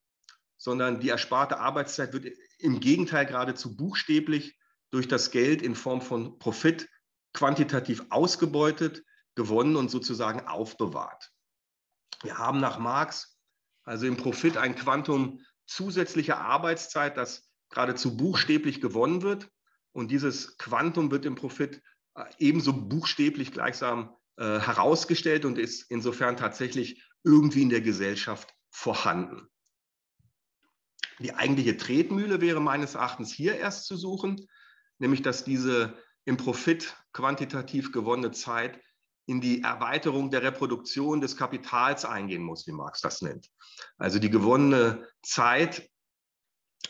S1: sondern die ersparte Arbeitszeit wird im Gegenteil geradezu buchstäblich durch das Geld in Form von Profit quantitativ ausgebeutet, gewonnen und sozusagen aufbewahrt. Wir haben nach Marx also im Profit ein Quantum zusätzlicher Arbeitszeit, das geradezu buchstäblich gewonnen wird. Und dieses Quantum wird im Profit äh, ebenso buchstäblich gleichsam äh, herausgestellt und ist insofern tatsächlich irgendwie in der Gesellschaft vorhanden. Die eigentliche Tretmühle wäre meines Erachtens hier erst zu suchen, nämlich dass diese im Profit quantitativ gewonnene Zeit in die Erweiterung der Reproduktion des Kapitals eingehen muss, wie Marx das nennt. Also die gewonnene Zeit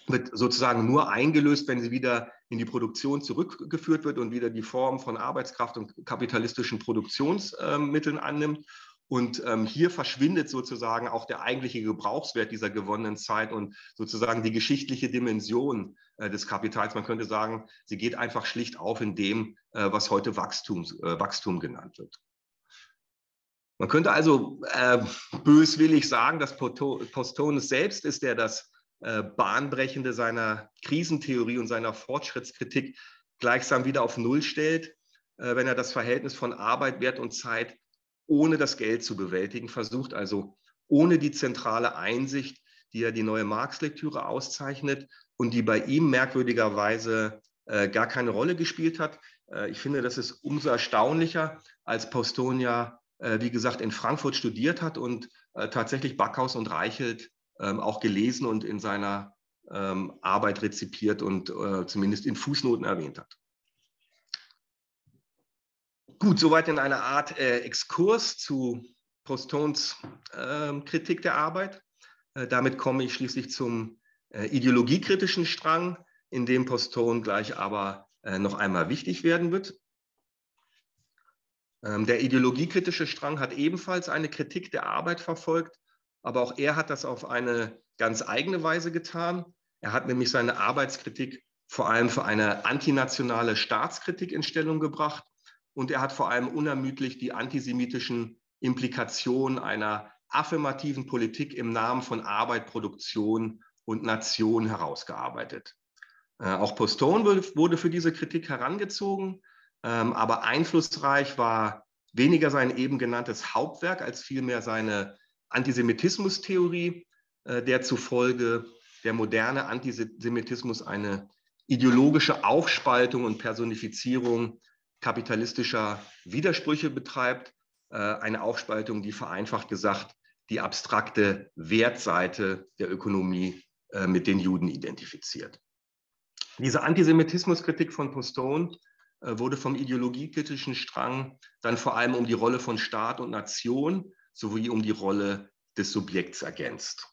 S1: wird sozusagen nur eingelöst, wenn sie wieder in die Produktion zurückgeführt wird und wieder die Form von Arbeitskraft und kapitalistischen Produktionsmitteln annimmt. Und ähm, hier verschwindet sozusagen auch der eigentliche Gebrauchswert dieser gewonnenen Zeit und sozusagen die geschichtliche Dimension äh, des Kapitals. Man könnte sagen, sie geht einfach schlicht auf in dem, äh, was heute Wachstum, äh, Wachstum genannt wird. Man könnte also äh, böswillig sagen, dass Postones selbst ist, der das Bahnbrechende seiner Krisentheorie und seiner Fortschrittskritik gleichsam wieder auf Null stellt, äh, wenn er das Verhältnis von Arbeit, Wert und Zeit ohne das Geld zu bewältigen versucht, also ohne die zentrale Einsicht, die ja die neue Marx-Lektüre auszeichnet und die bei ihm merkwürdigerweise äh, gar keine Rolle gespielt hat. Äh, ich finde, das ist umso erstaunlicher, als Postonia, äh, wie gesagt, in Frankfurt studiert hat und äh, tatsächlich Backhaus und Reichelt auch gelesen und in seiner ähm, Arbeit rezipiert und äh, zumindest in Fußnoten erwähnt hat. Gut, soweit in einer Art äh, Exkurs zu Postons äh, Kritik der Arbeit. Äh, damit komme ich schließlich zum äh, ideologiekritischen Strang, in dem Poston gleich aber äh, noch einmal wichtig werden wird. Ähm, der ideologiekritische Strang hat ebenfalls eine Kritik der Arbeit verfolgt, aber auch er hat das auf eine ganz eigene Weise getan. Er hat nämlich seine Arbeitskritik vor allem für eine antinationale Staatskritik in Stellung gebracht und er hat vor allem unermüdlich die antisemitischen Implikationen einer affirmativen Politik im Namen von Arbeit, Produktion und Nation herausgearbeitet. Äh, auch Poston wurde für diese Kritik herangezogen, ähm, aber einflussreich war weniger sein eben genanntes Hauptwerk als vielmehr seine Antisemitismustheorie, äh, der zufolge der moderne Antisemitismus eine ideologische Aufspaltung und Personifizierung kapitalistischer Widersprüche betreibt. Äh, eine Aufspaltung, die vereinfacht gesagt die abstrakte Wertseite der Ökonomie äh, mit den Juden identifiziert. Diese Antisemitismuskritik von Postone wurde vom ideologiekritischen Strang dann vor allem um die Rolle von Staat und Nation sowie um die Rolle des Subjekts ergänzt.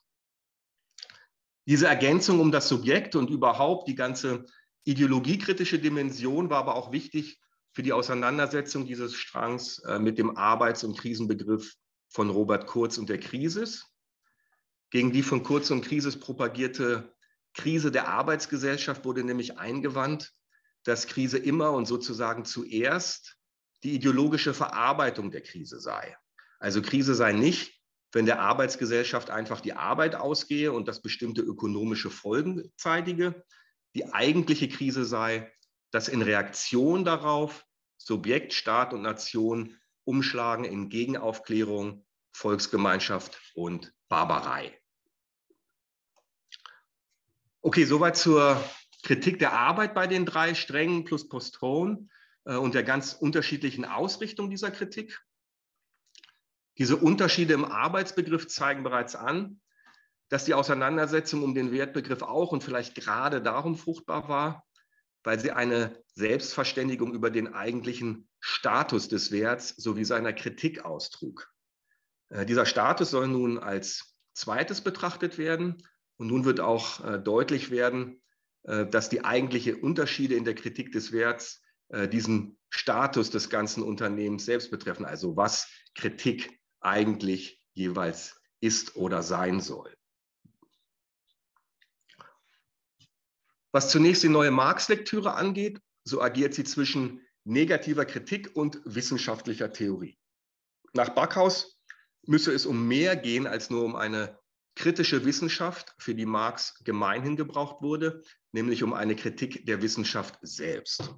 S1: Diese Ergänzung um das Subjekt und überhaupt die ganze ideologiekritische Dimension war aber auch wichtig für die Auseinandersetzung dieses Strangs äh, mit dem Arbeits- und Krisenbegriff von Robert Kurz und der Krisis. Gegen die von Kurz und Krisis propagierte Krise der Arbeitsgesellschaft wurde nämlich eingewandt, dass Krise immer und sozusagen zuerst die ideologische Verarbeitung der Krise sei. Also Krise sei nicht, wenn der Arbeitsgesellschaft einfach die Arbeit ausgehe und das bestimmte ökonomische Folgen zeitige. Die eigentliche Krise sei, dass in Reaktion darauf Subjekt, Staat und Nation umschlagen in Gegenaufklärung, Volksgemeinschaft und Barbarei. Okay, soweit zur Kritik der Arbeit bei den drei Strängen plus Postron äh, und der ganz unterschiedlichen Ausrichtung dieser Kritik. Diese Unterschiede im Arbeitsbegriff zeigen bereits an, dass die Auseinandersetzung um den Wertbegriff auch und vielleicht gerade darum fruchtbar war, weil sie eine Selbstverständigung über den eigentlichen Status des Werts sowie seiner Kritik austrug. Äh, dieser Status soll nun als zweites betrachtet werden und nun wird auch äh, deutlich werden, äh, dass die eigentlichen Unterschiede in der Kritik des Werts diesen Status des ganzen Unternehmens selbst betreffen, also was Kritik eigentlich jeweils ist oder sein soll. Was zunächst die neue Marx-Lektüre angeht, so agiert sie zwischen negativer Kritik und wissenschaftlicher Theorie. Nach Backhaus müsse es um mehr gehen als nur um eine kritische Wissenschaft, für die Marx gemeinhin gebraucht wurde, nämlich um eine Kritik der Wissenschaft selbst.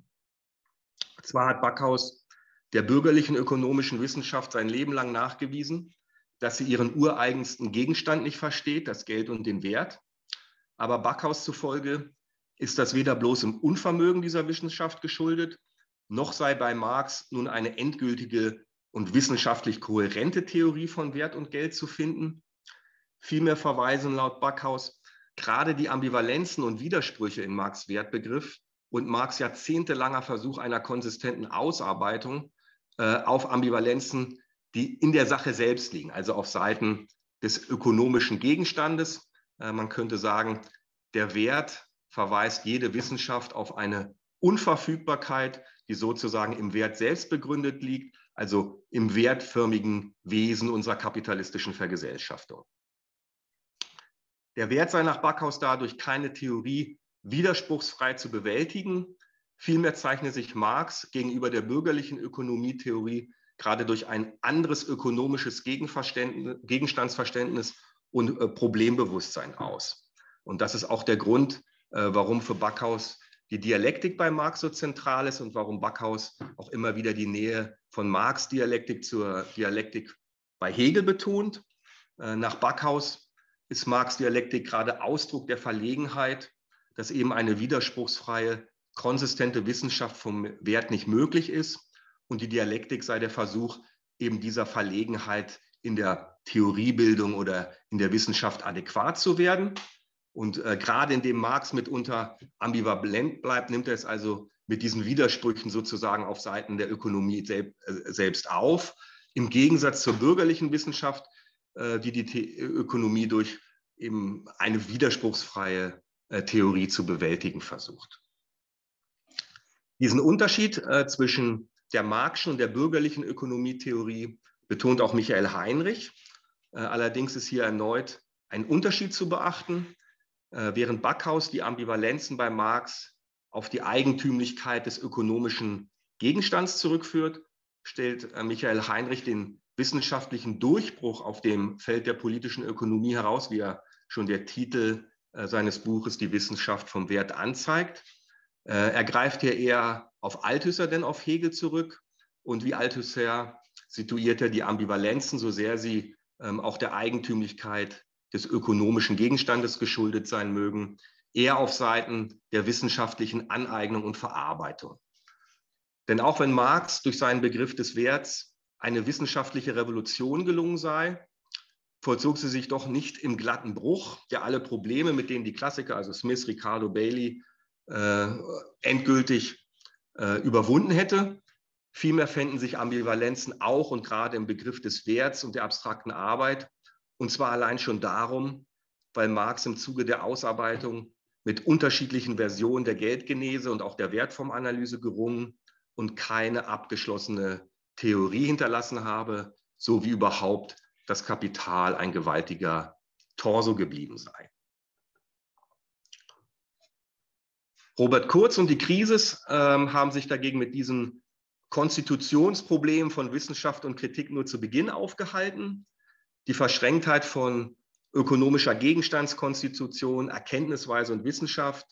S1: Zwar hat Backhaus der bürgerlichen ökonomischen Wissenschaft sein Leben lang nachgewiesen, dass sie ihren ureigensten Gegenstand nicht versteht, das Geld und den Wert. Aber Backhaus zufolge ist das weder bloß im Unvermögen dieser Wissenschaft geschuldet, noch sei bei Marx nun eine endgültige und wissenschaftlich kohärente Theorie von Wert und Geld zu finden. Vielmehr verweisen laut Backhaus gerade die Ambivalenzen und Widersprüche in Marx Wertbegriff und Marx jahrzehntelanger Versuch einer konsistenten Ausarbeitung auf Ambivalenzen, die in der Sache selbst liegen, also auf Seiten des ökonomischen Gegenstandes. Äh, man könnte sagen, der Wert verweist jede Wissenschaft auf eine Unverfügbarkeit, die sozusagen im Wert selbst begründet liegt, also im wertförmigen Wesen unserer kapitalistischen Vergesellschaftung. Der Wert sei nach Backhaus dadurch keine Theorie widerspruchsfrei zu bewältigen. Vielmehr zeichne sich Marx gegenüber der bürgerlichen Ökonomietheorie gerade durch ein anderes ökonomisches Gegenstandsverständnis und äh, Problembewusstsein aus. Und das ist auch der Grund, äh, warum für Backhaus die Dialektik bei Marx so zentral ist und warum Backhaus auch immer wieder die Nähe von Marx Dialektik zur Dialektik bei Hegel betont. Äh, nach Backhaus ist Marx Dialektik gerade Ausdruck der Verlegenheit, dass eben eine widerspruchsfreie, konsistente Wissenschaft vom Wert nicht möglich ist. Und die Dialektik sei der Versuch, eben dieser Verlegenheit in der Theoriebildung oder in der Wissenschaft adäquat zu werden. Und äh, gerade indem Marx mitunter ambivalent bleibt, nimmt er es also mit diesen Widersprüchen sozusagen auf Seiten der Ökonomie selbst auf, im Gegensatz zur bürgerlichen Wissenschaft, die die Ökonomie durch eben eine widerspruchsfreie Theorie zu bewältigen versucht. Diesen Unterschied zwischen der Marxischen und der bürgerlichen Ökonomietheorie betont auch Michael Heinrich. Allerdings ist hier erneut ein Unterschied zu beachten. Während Backhaus die Ambivalenzen bei Marx auf die Eigentümlichkeit des ökonomischen Gegenstands zurückführt, stellt äh, Michael Heinrich den wissenschaftlichen Durchbruch auf dem Feld der politischen Ökonomie heraus, wie er schon der Titel äh, seines Buches Die Wissenschaft vom Wert anzeigt. Äh, er greift hier eher auf Althusser denn auf Hegel zurück und wie Althusser situiert er die Ambivalenzen, so sehr sie ähm, auch der Eigentümlichkeit des ökonomischen Gegenstandes geschuldet sein mögen, eher auf Seiten der wissenschaftlichen Aneignung und Verarbeitung. Denn auch wenn Marx durch seinen Begriff des Werts eine wissenschaftliche Revolution gelungen sei, vollzog sie sich doch nicht im glatten Bruch, der alle Probleme, mit denen die Klassiker, also Smith, Ricardo, Bailey, äh, endgültig äh, überwunden hätte. Vielmehr fänden sich Ambivalenzen auch und gerade im Begriff des Werts und der abstrakten Arbeit. Und zwar allein schon darum, weil Marx im Zuge der Ausarbeitung mit unterschiedlichen Versionen der Geldgenese und auch der Wertformanalyse gerungen und keine abgeschlossene Theorie hinterlassen habe, so wie überhaupt das Kapital ein gewaltiger Torso geblieben sei. Robert Kurz und die Krise ähm, haben sich dagegen mit diesem Konstitutionsproblem von Wissenschaft und Kritik nur zu Beginn aufgehalten. Die Verschränktheit von ökonomischer Gegenstandskonstitution, Erkenntnisweise und Wissenschaft,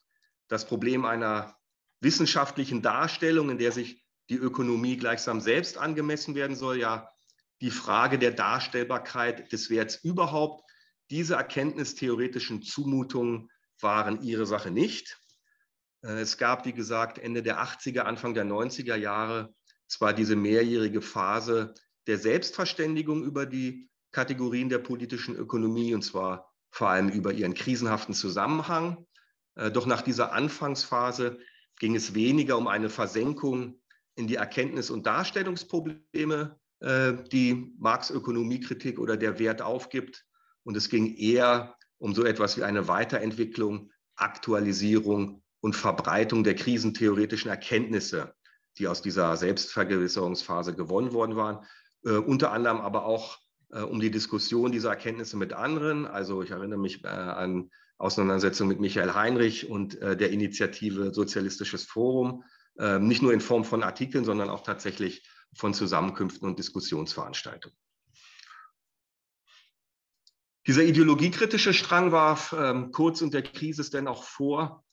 S1: das Problem einer wissenschaftlichen Darstellung, in der sich die Ökonomie gleichsam selbst angemessen werden soll, ja die Frage der Darstellbarkeit des Werts überhaupt. Diese erkenntnistheoretischen Zumutungen waren ihre Sache nicht. Äh, es gab, wie gesagt, Ende der 80er, Anfang der 90er Jahre zwar diese mehrjährige Phase der Selbstverständigung über die Kategorien der politischen Ökonomie, und zwar vor allem über ihren krisenhaften Zusammenhang. Äh, doch nach dieser Anfangsphase ging es weniger um eine Versenkung in die Erkenntnis- und Darstellungsprobleme, äh, die Marx Ökonomiekritik oder der Wert aufgibt. Und es ging eher um so etwas wie eine Weiterentwicklung, Aktualisierung und Verbreitung der krisentheoretischen Erkenntnisse, die aus dieser Selbstvergewisserungsphase gewonnen worden waren. Äh, unter anderem aber auch äh, um die Diskussion dieser Erkenntnisse mit anderen. Also ich erinnere mich äh, an Auseinandersetzungen mit Michael Heinrich und äh, der Initiative Sozialistisches Forum, ähm, nicht nur in Form von Artikeln, sondern auch tatsächlich von Zusammenkünften und Diskussionsveranstaltungen. Dieser ideologiekritische Strang warf ähm, Kurz und der Krise denn auch vor,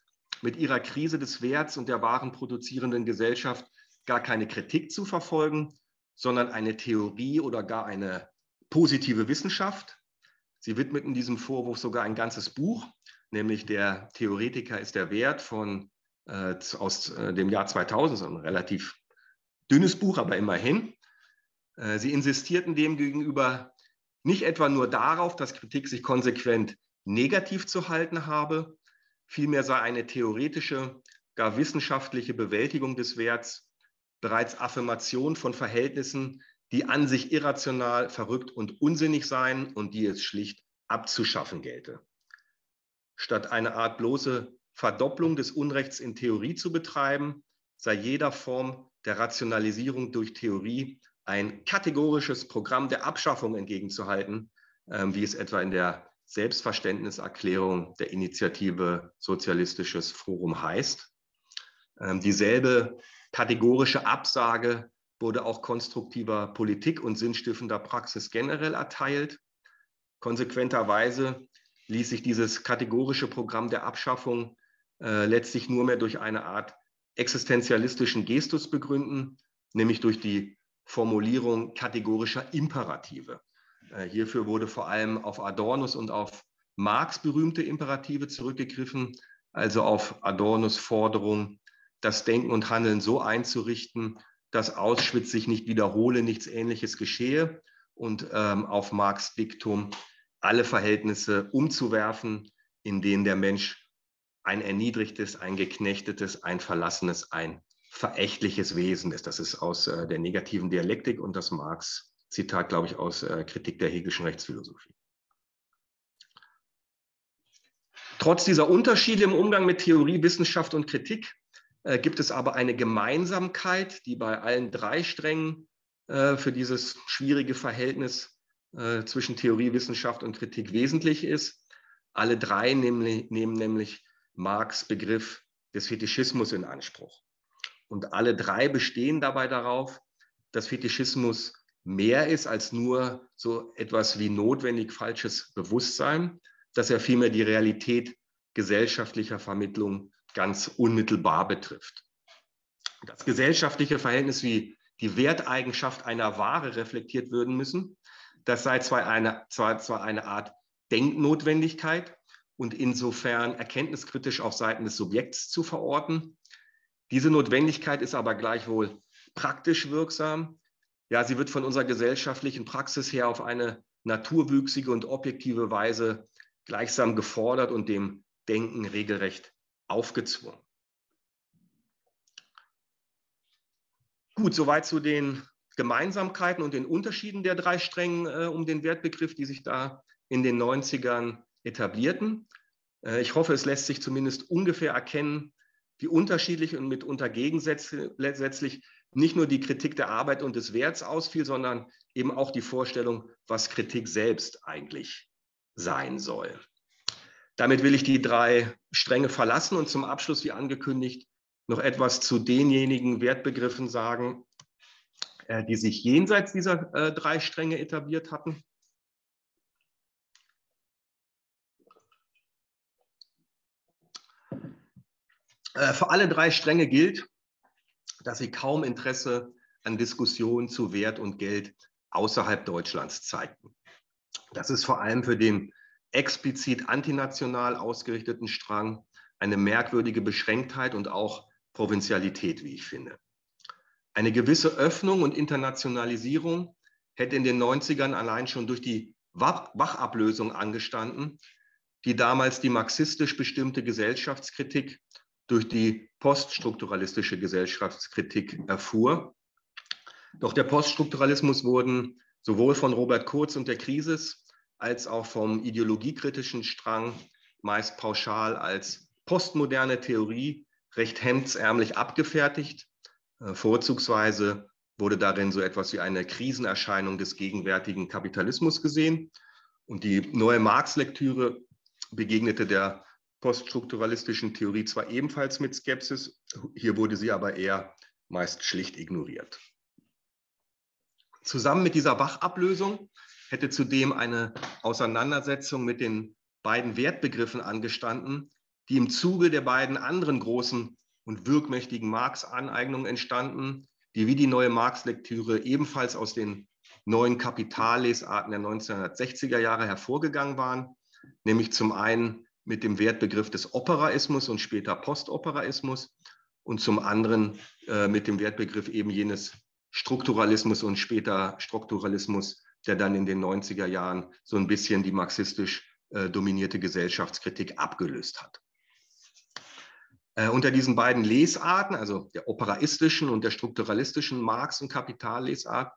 S1: mit ihrer Krise des Werts und der wahren produzierenden Gesellschaft gar keine Kritik zu verfolgen, sondern eine Theorie oder gar eine positive Wissenschaft. Sie widmeten diesem Vorwurf sogar ein ganzes Buch, nämlich der Theoretiker ist der Wert von äh, aus äh, dem Jahr 2000, so ein relativ dünnes Buch, aber immerhin. Äh, sie insistierten demgegenüber nicht etwa nur darauf, dass Kritik sich konsequent negativ zu halten habe, vielmehr sei eine theoretische, gar wissenschaftliche Bewältigung des Werts bereits Affirmation von Verhältnissen, die an sich irrational, verrückt und unsinnig seien und die es schlicht abzuschaffen gelte. Statt eine Art bloße Verdopplung des Unrechts in Theorie zu betreiben, sei jeder Form der Rationalisierung durch Theorie ein kategorisches Programm der Abschaffung entgegenzuhalten, ähm, wie es etwa in der Selbstverständniserklärung der Initiative Sozialistisches Forum heißt. Ähm, dieselbe kategorische Absage wurde auch konstruktiver Politik und sinnstiftender Praxis generell erteilt. Konsequenterweise ließ sich dieses kategorische Programm der Abschaffung äh, letztlich nur mehr durch eine Art existenzialistischen Gestus begründen, nämlich durch die Formulierung kategorischer Imperative. Äh, hierfür wurde vor allem auf Adornus und auf Marx berühmte Imperative zurückgegriffen, also auf Adornus Forderung, das Denken und Handeln so einzurichten, dass Auschwitz sich nicht wiederhole, nichts Ähnliches geschehe und ähm, auf Marx Diktum alle Verhältnisse umzuwerfen, in denen der Mensch ein erniedrigtes, ein geknechtetes, ein verlassenes, ein verächtliches Wesen ist. Das ist aus äh, der negativen Dialektik und das Marx-Zitat, glaube ich, aus äh, Kritik der hegelischen Rechtsphilosophie. Trotz dieser Unterschiede im Umgang mit Theorie, Wissenschaft und Kritik äh, gibt es aber eine Gemeinsamkeit, die bei allen drei Strängen äh, für dieses schwierige Verhältnis äh, zwischen Theorie, Wissenschaft und Kritik wesentlich ist. Alle drei nehmen, nehmen nämlich Marx Begriff des Fetischismus in Anspruch. Und alle drei bestehen dabei darauf, dass Fetischismus mehr ist als nur so etwas wie notwendig falsches Bewusstsein, dass er vielmehr die Realität gesellschaftlicher Vermittlung ganz unmittelbar betrifft. Das gesellschaftliche Verhältnis, wie die Werteigenschaft einer Ware reflektiert werden müssen, das sei zwar eine, zwar, zwar eine Art Denknotwendigkeit und insofern erkenntniskritisch auf Seiten des Subjekts zu verorten, diese Notwendigkeit ist aber gleichwohl praktisch wirksam. Ja, sie wird von unserer gesellschaftlichen Praxis her auf eine naturwüchsige und objektive Weise gleichsam gefordert und dem Denken regelrecht aufgezwungen. Gut, soweit zu den Gemeinsamkeiten und den Unterschieden der drei Strängen äh, um den Wertbegriff, die sich da in den 90ern etablierten. Äh, ich hoffe, es lässt sich zumindest ungefähr erkennen, wie unterschiedlich und mitunter gegensätzlich nicht nur die Kritik der Arbeit und des Werts ausfiel, sondern eben auch die Vorstellung, was Kritik selbst eigentlich sein soll. Damit will ich die drei Stränge verlassen und zum Abschluss, wie angekündigt, noch etwas zu denjenigen Wertbegriffen sagen, äh, die sich jenseits dieser äh, drei Stränge etabliert hatten. Äh, für alle drei Stränge gilt, dass sie kaum Interesse an Diskussionen zu Wert und Geld außerhalb Deutschlands zeigten. Das ist vor allem für den explizit antinational ausgerichteten Strang eine merkwürdige Beschränktheit und auch Provinzialität, wie ich finde. Eine gewisse Öffnung und Internationalisierung hätte in den 90ern allein schon durch die Wachablösung angestanden, die damals die marxistisch bestimmte Gesellschaftskritik durch die poststrukturalistische Gesellschaftskritik erfuhr. Doch der Poststrukturalismus wurden sowohl von Robert Kurz und der Krisis als auch vom ideologiekritischen Strang meist pauschal als postmoderne Theorie recht hemdsärmlich abgefertigt. Äh, vorzugsweise wurde darin so etwas wie eine Krisenerscheinung des gegenwärtigen Kapitalismus gesehen. Und die neue Marx-Lektüre begegnete der poststrukturalistischen Theorie zwar ebenfalls mit Skepsis, hier wurde sie aber eher meist schlicht ignoriert. Zusammen mit dieser Wachablösung hätte zudem eine Auseinandersetzung mit den beiden Wertbegriffen angestanden, die im Zuge der beiden anderen großen und wirkmächtigen Marx-Aneignungen entstanden, die wie die neue Marx-Lektüre ebenfalls aus den neuen Kapitallesarten der 1960er Jahre hervorgegangen waren, nämlich zum einen mit dem Wertbegriff des Operaismus und später Postoperaismus und zum anderen äh, mit dem Wertbegriff eben jenes Strukturalismus und später Strukturalismus, der dann in den 90er Jahren so ein bisschen die marxistisch äh, dominierte Gesellschaftskritik abgelöst hat. Äh, unter diesen beiden Lesarten, also der operaistischen und der strukturalistischen Marx- und Kapitallesart,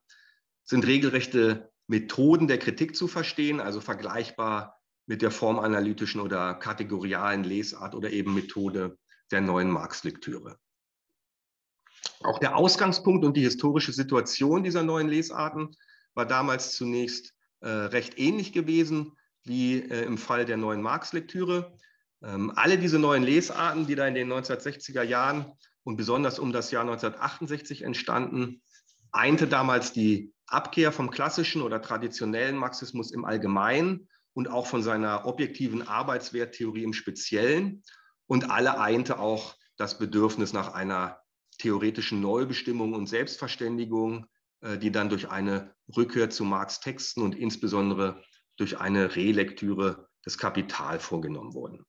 S1: sind regelrechte Methoden der Kritik zu verstehen, also vergleichbar mit der formanalytischen oder kategorialen Lesart oder eben Methode der neuen Marx-Lektüre. Auch der Ausgangspunkt und die historische Situation dieser neuen Lesarten war damals zunächst äh, recht ähnlich gewesen wie äh, im Fall der neuen Marx-Lektüre. Ähm, alle diese neuen Lesarten, die da in den 1960er Jahren und besonders um das Jahr 1968 entstanden, einte damals die Abkehr vom klassischen oder traditionellen Marxismus im Allgemeinen und auch von seiner objektiven Arbeitswerttheorie im Speziellen. Und alle einte auch das Bedürfnis nach einer theoretischen Neubestimmung und Selbstverständigung, äh, die dann durch eine Rückkehr zu Marx Texten und insbesondere durch eine Relektüre des Kapital vorgenommen wurden.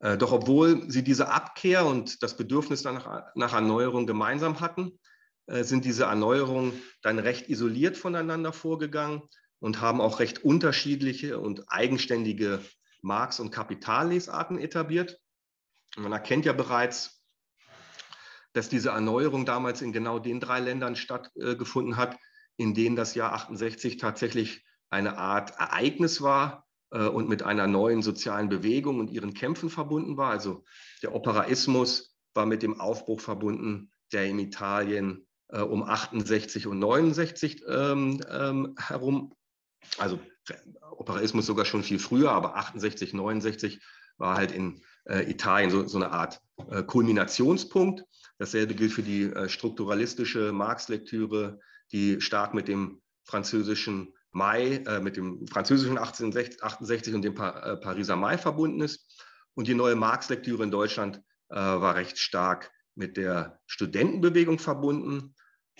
S1: Äh, doch obwohl sie diese Abkehr und das Bedürfnis nach, nach Erneuerung gemeinsam hatten, äh, sind diese Erneuerungen dann recht isoliert voneinander vorgegangen und haben auch recht unterschiedliche und eigenständige Marx- und Kapitallesarten etabliert. Man erkennt ja bereits, dass diese Erneuerung damals in genau den drei Ländern stattgefunden hat, in denen das Jahr 68 tatsächlich eine Art Ereignis war äh, und mit einer neuen sozialen Bewegung und ihren Kämpfen verbunden war. Also der Operaismus war mit dem Aufbruch verbunden, der in Italien äh, um 68 und 69 ähm, ähm, herum, also Operaismus sogar schon viel früher, aber 68, 69 war halt in äh, Italien so, so, eine Art äh, Kulminationspunkt. Dasselbe gilt für die äh, strukturalistische Marx-Lektüre, die stark mit dem französischen Mai, äh, mit dem französischen 1868 und dem pa äh, Pariser Mai verbunden ist. Und die neue Marx-Lektüre in Deutschland äh, war recht stark mit der Studentenbewegung verbunden.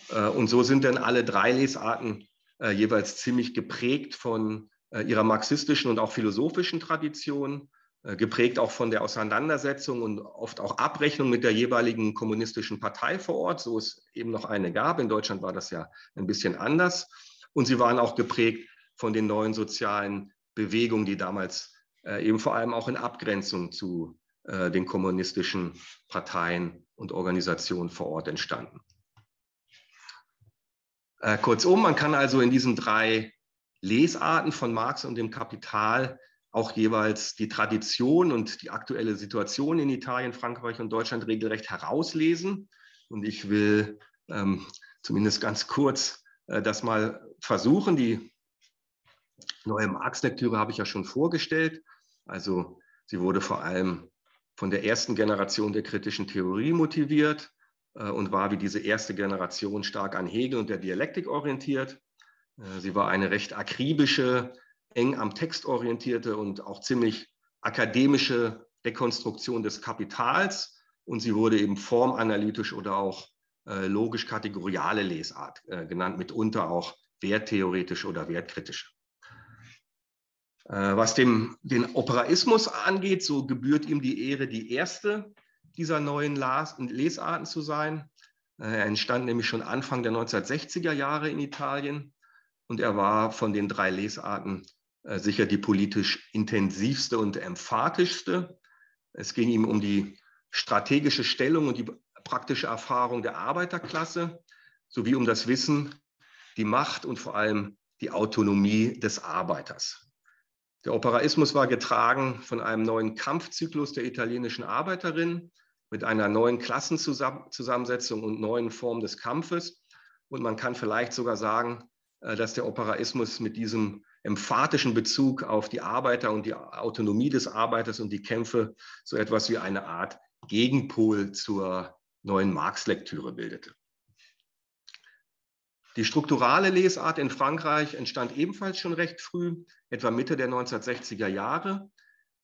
S1: Und so sind dann alle drei Lesarten jeweils ziemlich geprägt von äh, ihrer marxistischen und auch philosophischen Tradition, geprägt auch von der Auseinandersetzung und oft auch Abrechnung mit der jeweiligen kommunistischen Partei vor Ort, so es eben noch eine gab. In Deutschland war das ja ein bisschen anders. Und sie waren auch geprägt von den neuen sozialen Bewegungen, die damals äh, eben vor allem auch in Abgrenzung zu äh, den kommunistischen Parteien und Organisationen vor Ort entstanden. Äh, kurzum, man kann also in diesen drei Lesarten von Marx und dem Kapital auch jeweils die Tradition und die aktuelle Situation in Italien, Frankreich und Deutschland regelrecht herauslesen. Und ich will ähm, zumindest ganz kurz äh, das mal versuchen. Die neue Marx-Lektüre habe ich ja schon vorgestellt. Also sie wurde vor allem von der ersten Generation der kritischen Theorie motiviert und war wie diese erste Generation stark an Hegel und der Dialektik orientiert. Äh, sie war eine recht akribische, eng am Text orientierte und auch ziemlich akademische Dekonstruktion des Kapitals. Und sie wurde eben formanalytisch oder auch äh, logisch-kategoriale Lesart äh, genannt, mitunter auch werttheoretisch oder wertkritisch. Äh, was dem, den Operaismus angeht, so gebührt ihm die Ehre, die erste dieser neuen Lesarten zu sein. Er entstand nämlich schon Anfang der 1960er Jahre in Italien und er war von den drei Lesarten sicher die politisch intensivste und emphatischste. Es ging ihm um die strategische Stellung und die praktische Erfahrung der Arbeiterklasse sowie um das Wissen, die Macht und vor allem die Autonomie des Arbeiters. Der Operaismus war getragen von einem neuen Kampfzyklus der italienischen Arbeiterin mit einer neuen Klassenzusammensetzung und neuen Formen des Kampfes. Und man kann vielleicht sogar sagen, äh, dass der Operaismus mit diesem emphatischen Bezug auf die Arbeiter und die Autonomie des Arbeiters und die Kämpfe so etwas wie eine Art Gegenpol zur neuen Marx-Lektüre bildete. Die strukturale Lesart in Frankreich entstand ebenfalls schon recht früh, etwa Mitte der 1960er Jahre.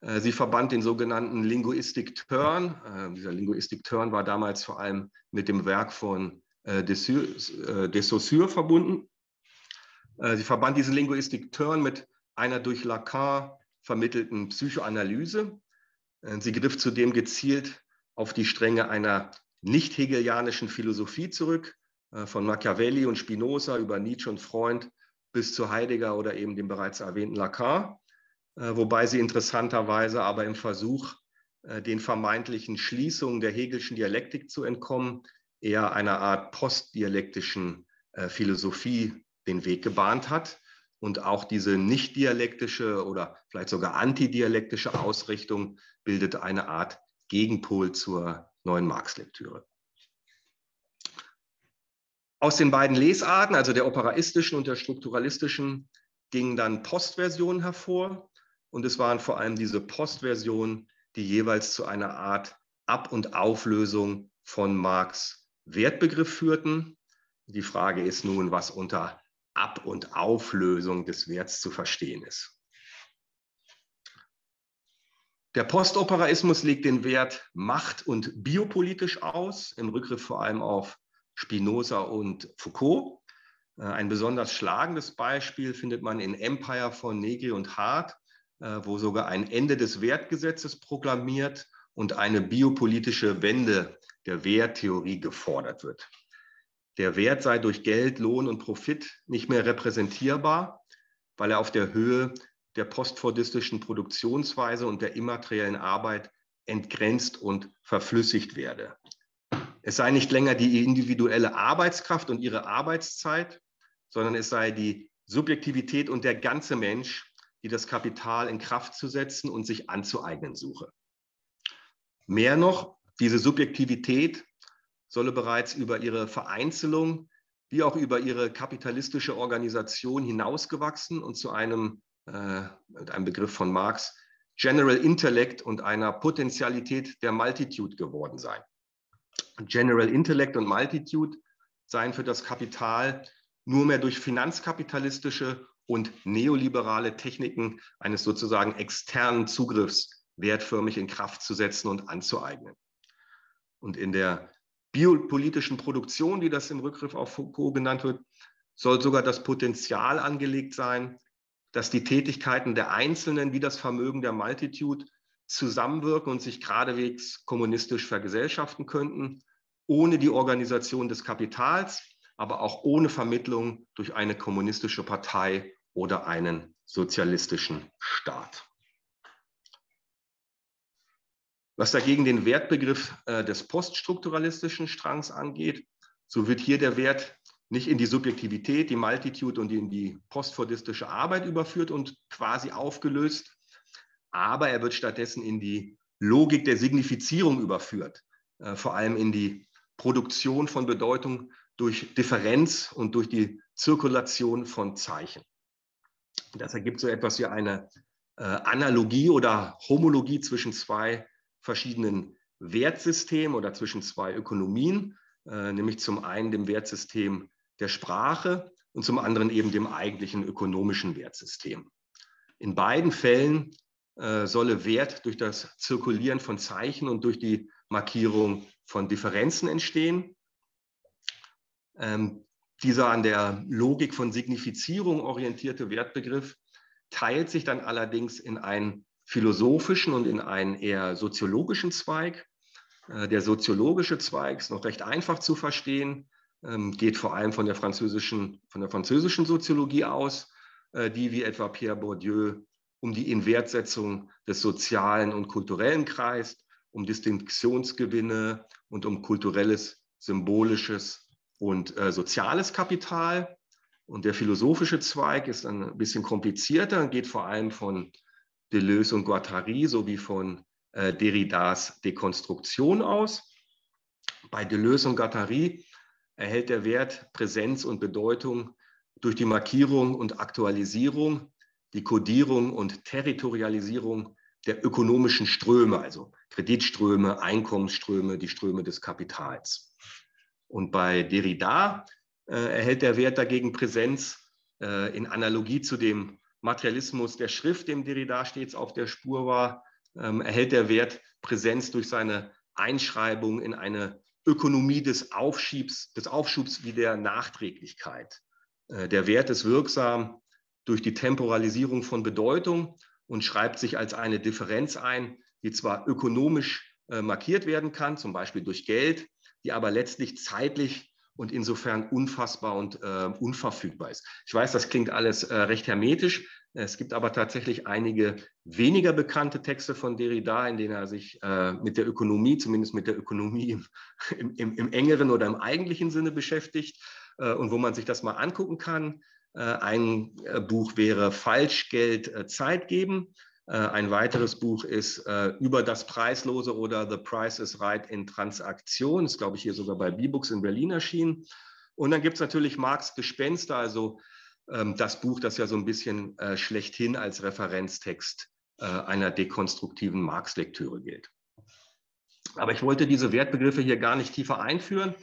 S1: Äh, sie verband den sogenannten Linguistic Turn. Äh, dieser Linguistic Turn war damals vor allem mit dem Werk von äh, de Saussure verbunden. Sie verband diesen Linguistic Turn mit einer durch Lacan vermittelten Psychoanalyse. Sie griff zudem gezielt auf die Stränge einer nicht hegelianischen Philosophie zurück, von Machiavelli und Spinoza über Nietzsche und Freund bis zu Heidegger oder eben dem bereits erwähnten Lacan, wobei sie interessanterweise aber im Versuch, äh, den vermeintlichen Schließungen der Hegelschen Dialektik zu entkommen, eher einer Art postdialektischen Philosophie den Weg gebahnt hat und auch diese nicht dialektische oder vielleicht sogar antidialektische Ausrichtung bildet eine Art Gegenpol zur neuen Marx-Lektüre. Aus den beiden Lesarten, also der operaistischen und der strukturalistischen, gingen dann Postversionen hervor. Und es waren vor allem diese Postversionen, die jeweils zu einer Art Ab- und Auflösung von Marx Wertbegriff führten. Die Frage ist nun, was unter Ab- und Auflösung des Werts zu verstehen ist. Der Postoperaismus legt den Wert macht- und biopolitisch aus, im Rückgriff vor allem auf Spinoza und Foucault. Äh, ein besonders schlagendes Beispiel findet man in Empire von Negri und Hart, wo sogar ein Ende des Wertgesetzes proklamiert und eine biopolitische Wende der Werttheorie gefordert wird. Der Wert sei durch Geld, Lohn und Profit nicht mehr repräsentierbar, weil er auf der Höhe der postfordistischen Produktionsweise und der immateriellen Arbeit entgrenzt und verflüssigt werde. Es sei nicht länger die individuelle Arbeitskraft und ihre Arbeitszeit, sondern es sei die Subjektivität und der ganze Mensch, die das Kapital in Kraft zu setzen und sich anzueignen suche. Mehr noch, diese Subjektivität solle bereits über ihre Vereinzelung wie auch über ihre kapitalistische Organisation hinausgewachsen und zu einem, äh, einem Begriff von Marx, General Intellect und einer Potentialität der Multitude geworden sein. General Intellect und Multitude seien für das Kapital nur mehr durch finanzkapitalistische und neoliberale Techniken eines sozusagen externen Zugriffs wertförmig in Kraft zu setzen und anzueignen. Und in der biopolitischen Produktion, die das im Rückgriff auf Foucault genannt wird, soll sogar das Potenzial angelegt sein, dass die Tätigkeiten der Einzelnen wie das Vermögen der Multitude zusammenwirken und sich geradewegs kommunistisch vergesellschaften könnten, ohne die Organisation des Kapitals, aber auch ohne Vermittlung durch eine kommunistische Partei oder einen sozialistischen Staat. Was dagegen den Wertbegriff äh, des poststrukturalistischen Strangs angeht, so wird hier der Wert nicht in die Subjektivität, die Multitude und in die postfordistische Arbeit überführt und quasi aufgelöst, aber er wird stattdessen in die Logik der Signifizierung überführt, äh, vor allem in die Produktion von Bedeutung durch Differenz und durch die Zirkulation von Zeichen. Das ergibt so etwas wie eine äh, Analogie oder Homologie zwischen zwei verschiedenen Wertsystemen oder zwischen zwei Ökonomien, äh, nämlich zum einen dem Wertsystem der Sprache und zum anderen eben dem eigentlichen ökonomischen Wertsystem. In beiden Fällen äh, solle Wert durch das Zirkulieren von Zeichen und durch die Markierung von Differenzen entstehen. Ähm, dieser an der Logik von Signifizierung orientierte Wertbegriff teilt sich dann allerdings in einen philosophischen und in einen eher soziologischen Zweig. Äh, der soziologische Zweig ist noch recht einfach zu verstehen, ähm, geht vor allem von der französischen, von der französischen Soziologie aus, äh, die wie etwa Pierre Bourdieu um die Inwertsetzung des sozialen und kulturellen kreist, um Distinktionsgewinne und um kulturelles, symbolisches und äh, soziales Kapital. Und der philosophische Zweig ist ein bisschen komplizierter und geht vor allem von Deleuze und Guattari sowie von äh, Derridas Dekonstruktion aus. Bei Deleuze und Guattari erhält der Wert Präsenz und Bedeutung durch die Markierung und Aktualisierung, die Kodierung und Territorialisierung der ökonomischen Ströme, also Kreditströme, Einkommensströme, die Ströme des Kapitals. Und bei Derrida äh, erhält der Wert dagegen Präsenz äh, in Analogie zu dem Materialismus der Schrift, dem Derrida stets auf der Spur war, ähm, erhält der Wert Präsenz durch seine Einschreibung in eine Ökonomie des Aufschiebs, des Aufschubs wie der Nachträglichkeit. Äh, der Wert ist wirksam durch die Temporalisierung von Bedeutung und schreibt sich als eine Differenz ein, die zwar ökonomisch äh, markiert werden kann, zum Beispiel durch Geld, die aber letztlich zeitlich und insofern unfassbar und äh, unverfügbar ist. Ich weiß, das klingt alles äh, recht hermetisch. Es gibt aber tatsächlich einige weniger bekannte Texte von Derrida, in denen er sich äh, mit der Ökonomie, zumindest mit der Ökonomie im, im, im engeren oder im eigentlichen Sinne beschäftigt äh, und wo man sich das mal angucken kann. Äh, ein äh, Buch wäre Falschgeld Zeit geben ein weiteres Buch ist äh, über das Preislose oder The Price is Right in Transaktion. Ist, glaube ich, hier sogar bei B-Books in Berlin erschienen. Und dann gibt es natürlich Marx Gespenster, also ähm, das Buch, das ja so ein bisschen äh, schlechthin als Referenztext einer dekonstruktiven Marx-Lektüre gilt. Aber ich wollte diese Wertbegriffe hier gar nicht tiefer einführen.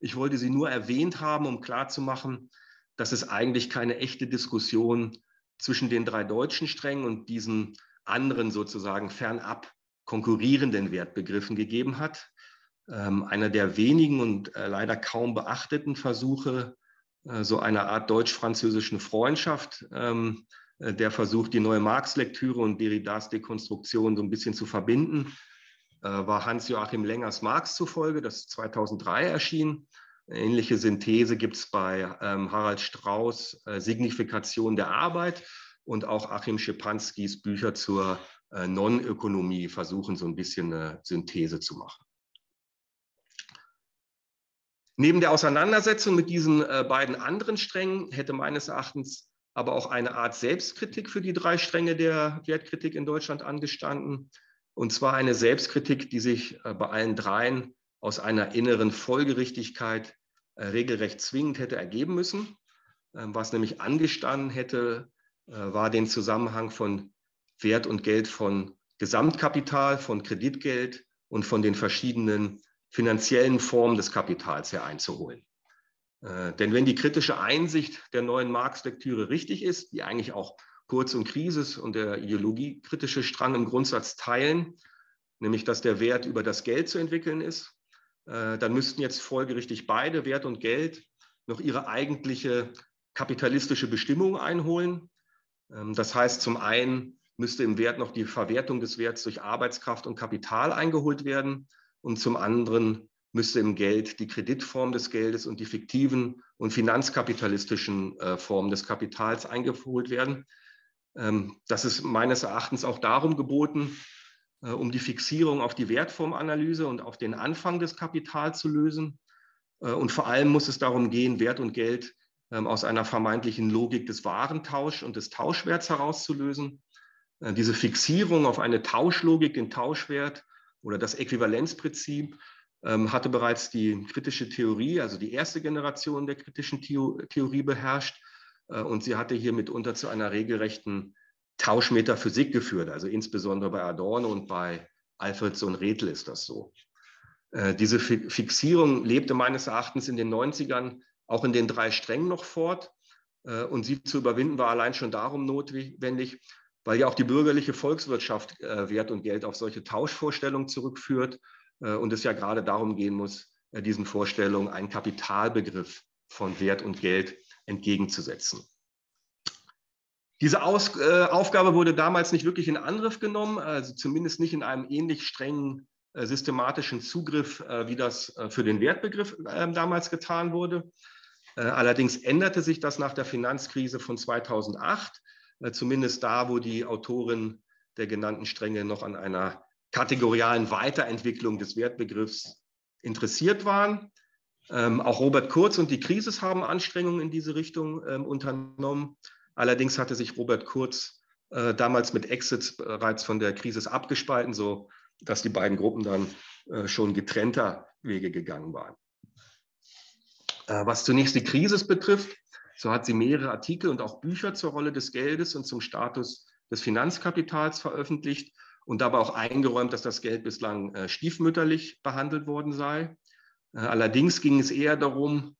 S1: Ich wollte sie nur erwähnt haben, um klarzumachen, dass es eigentlich keine echte Diskussion zwischen den drei deutschen Strängen und diesen anderen sozusagen fernab konkurrierenden Wertbegriffen gegeben hat. Ähm, einer der wenigen und äh, leider kaum beachteten Versuche, äh, so einer Art deutsch-französischen Freundschaft, ähm, äh, der versucht, die neue Marx-Lektüre und Derridas Dekonstruktion so ein bisschen zu verbinden, äh, war Hans-Joachim Lengers Marx zufolge, das 2003 erschien. Ähnliche Synthese gibt es bei ähm, Harald Strauß, äh, Signifikation der Arbeit und auch Achim Schepanskis Bücher zur äh, Non-Ökonomie versuchen so ein bisschen eine Synthese zu machen. Neben der Auseinandersetzung mit diesen äh, beiden anderen Strängen hätte meines Erachtens aber auch eine Art Selbstkritik für die drei Stränge der Wertkritik in Deutschland angestanden. Und zwar eine Selbstkritik, die sich äh, bei allen dreien aus einer inneren Folgerichtigkeit äh, regelrecht zwingend hätte ergeben müssen. Ähm, was nämlich angestanden hätte, war den Zusammenhang von Wert und Geld von Gesamtkapital, von Kreditgeld und von den verschiedenen finanziellen Formen des Kapitals her einzuholen. Äh, denn wenn die kritische Einsicht der neuen Marx-Lektüre richtig ist, die eigentlich auch Kurz und Krisis und der ideologiekritische Strang im Grundsatz teilen, nämlich dass der Wert über das Geld zu entwickeln ist, äh, dann müssten jetzt folgerichtig beide, Wert und Geld, noch ihre eigentliche kapitalistische Bestimmung einholen. Ähm, das heißt, zum einen müsste im Wert noch die Verwertung des Werts durch Arbeitskraft und Kapital eingeholt werden und zum anderen müsste im Geld die Kreditform des Geldes und die fiktiven und finanzkapitalistischen äh, Formen des Kapitals eingeholt werden. Ähm, das ist meines Erachtens auch darum geboten, äh, um die Fixierung auf die Wertformanalyse und auf den Anfang des Kapitals zu lösen. Äh, und vor allem muss es darum gehen, Wert und Geld aus einer vermeintlichen Logik des Warentausch und des Tauschwerts herauszulösen. Äh, diese Fixierung auf eine Tauschlogik, den Tauschwert oder das Äquivalenzprinzip ähm, hatte bereits die kritische Theorie, also die erste Generation der kritischen Theorie beherrscht. Äh, und sie hatte hier mitunter zu einer regelrechten Tauschmetaphysik geführt, also insbesondere bei Adorno und bei Alfredson Redl ist das so. Äh, diese Fixierung lebte meines Erachtens in den 90ern auch in den drei Strängen noch fort. Äh, und sie zu überwinden war allein schon darum notwendig, weil ja auch die bürgerliche Volkswirtschaft Wert und Geld auf solche Tauschvorstellungen zurückführt äh, und es ja gerade darum gehen muss, äh, diesen Vorstellungen einen Kapitalbegriff von Wert und Geld entgegenzusetzen. Diese Aus, äh, Aufgabe wurde damals nicht wirklich in Angriff genommen, also zumindest nicht in einem ähnlich strengen äh, systematischen Zugriff, äh, wie das äh, für den Wertbegriff damals getan wurde. Allerdings änderte sich das nach der Finanzkrise von 2008, zumindest da, wo die Autoren der genannten Stränge noch an einer kategorialen Weiterentwicklung des Wertbegriffs interessiert waren. Ähm, auch Robert Kurz und die Krisis haben Anstrengungen in diese Richtung ähm, unternommen. Allerdings hatte sich Robert Kurz äh, damals mit Exits bereits von der Krisis abgespalten, so dass die beiden Gruppen dann äh, schon getrennter Wege gegangen waren. Äh, was zunächst die Krisis betrifft, so hat sie mehrere Artikel und auch Bücher zur Rolle des Geldes und zum Status des Finanzkapitals veröffentlicht und dabei auch eingeräumt, dass das Geld bislang äh, stiefmütterlich behandelt worden sei. Äh, allerdings ging es eher darum,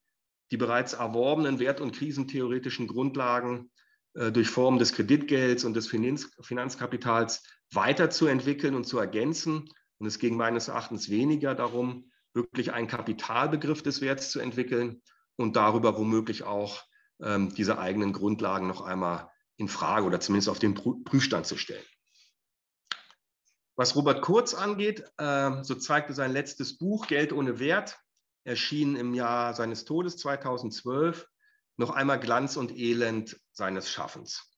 S1: die bereits erworbenen wert- und krisentheoretischen Grundlagen durch Formen des Kreditgelds und des Finanz Finanzkapitals weiterzuentwickeln und zu ergänzen. Und es ging meines Erachtens weniger darum, wirklich einen Kapitalbegriff des Werts zu entwickeln und darüber womöglich auch ähm, diese eigenen Grundlagen noch einmal in Frage oder zumindest auf den Prüfstand zu stellen. Was Robert Kurz angeht, äh, so zeigte sein letztes Buch Geld ohne Wert, erschienen im Jahr seines Todes 2012, noch einmal Glanz und Elend seines Schaffens.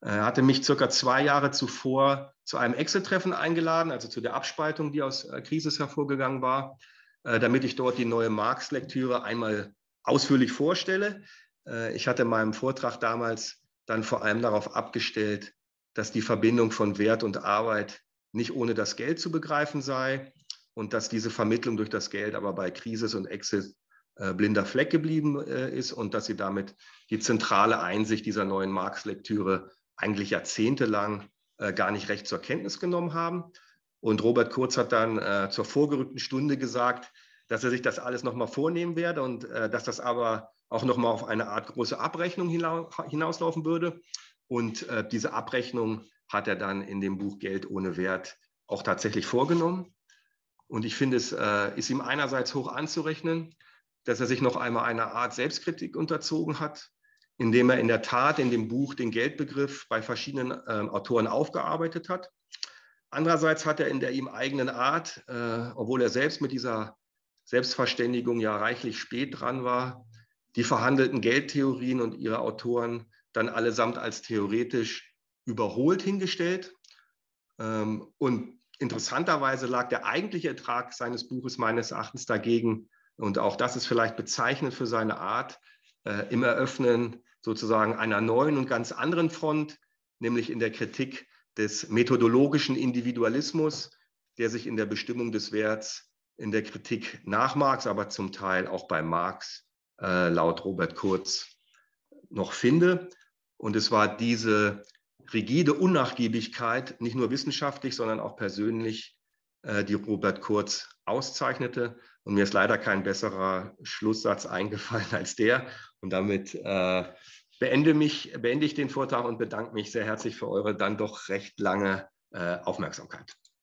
S1: Er hatte mich circa zwei Jahre zuvor zu einem Exit-Treffen eingeladen, also zu der Abspaltung, die aus äh, Krisis hervorgegangen war, äh, damit ich dort die neue Marx-Lektüre einmal ausführlich vorstelle. Äh, ich hatte in meinem Vortrag damals dann vor allem darauf abgestellt, dass die Verbindung von Wert und Arbeit nicht ohne das Geld zu begreifen sei und dass diese Vermittlung durch das Geld aber bei Krisis und Exit äh, blinder Fleck geblieben äh, ist und dass sie damit die zentrale Einsicht dieser neuen Marx-Lektüre eigentlich jahrzehntelang äh, gar nicht recht zur Kenntnis genommen haben. Und Robert Kurz hat dann äh, zur vorgerückten Stunde gesagt, dass er sich das alles nochmal vornehmen werde und äh, dass das aber auch nochmal auf eine Art große Abrechnung hinauslaufen würde. Und äh, diese Abrechnung hat er dann in dem Buch Geld ohne Wert auch tatsächlich vorgenommen. Und ich finde, es äh, ist ihm einerseits hoch anzurechnen, dass er sich noch einmal einer Art Selbstkritik unterzogen hat, indem er in der Tat in dem Buch den Geldbegriff bei verschiedenen äh, Autoren aufgearbeitet hat. Andererseits hat er in der ihm eigenen Art, äh, obwohl er selbst mit dieser Selbstverständigung ja reichlich spät dran war, die verhandelten Geldtheorien und ihre Autoren dann allesamt als theoretisch überholt hingestellt. Ähm, und interessanterweise lag der eigentliche Ertrag seines Buches meines Erachtens dagegen und auch das ist vielleicht bezeichnend für seine Art, äh, im Eröffnen sozusagen einer neuen und ganz anderen Front, nämlich in der Kritik des methodologischen Individualismus, der sich in der Bestimmung des Werts in der Kritik nach Marx, aber zum Teil auch bei Marx äh, laut Robert Kurz noch finde. Und es war diese rigide Unnachgiebigkeit, nicht nur wissenschaftlich, sondern auch persönlich, äh, die Robert Kurz auszeichnete. Und mir ist leider kein besserer Schlusssatz eingefallen als der. Und damit äh, beende, mich, beende ich den Vortrag und bedanke mich sehr herzlich für eure dann doch recht lange äh, Aufmerksamkeit.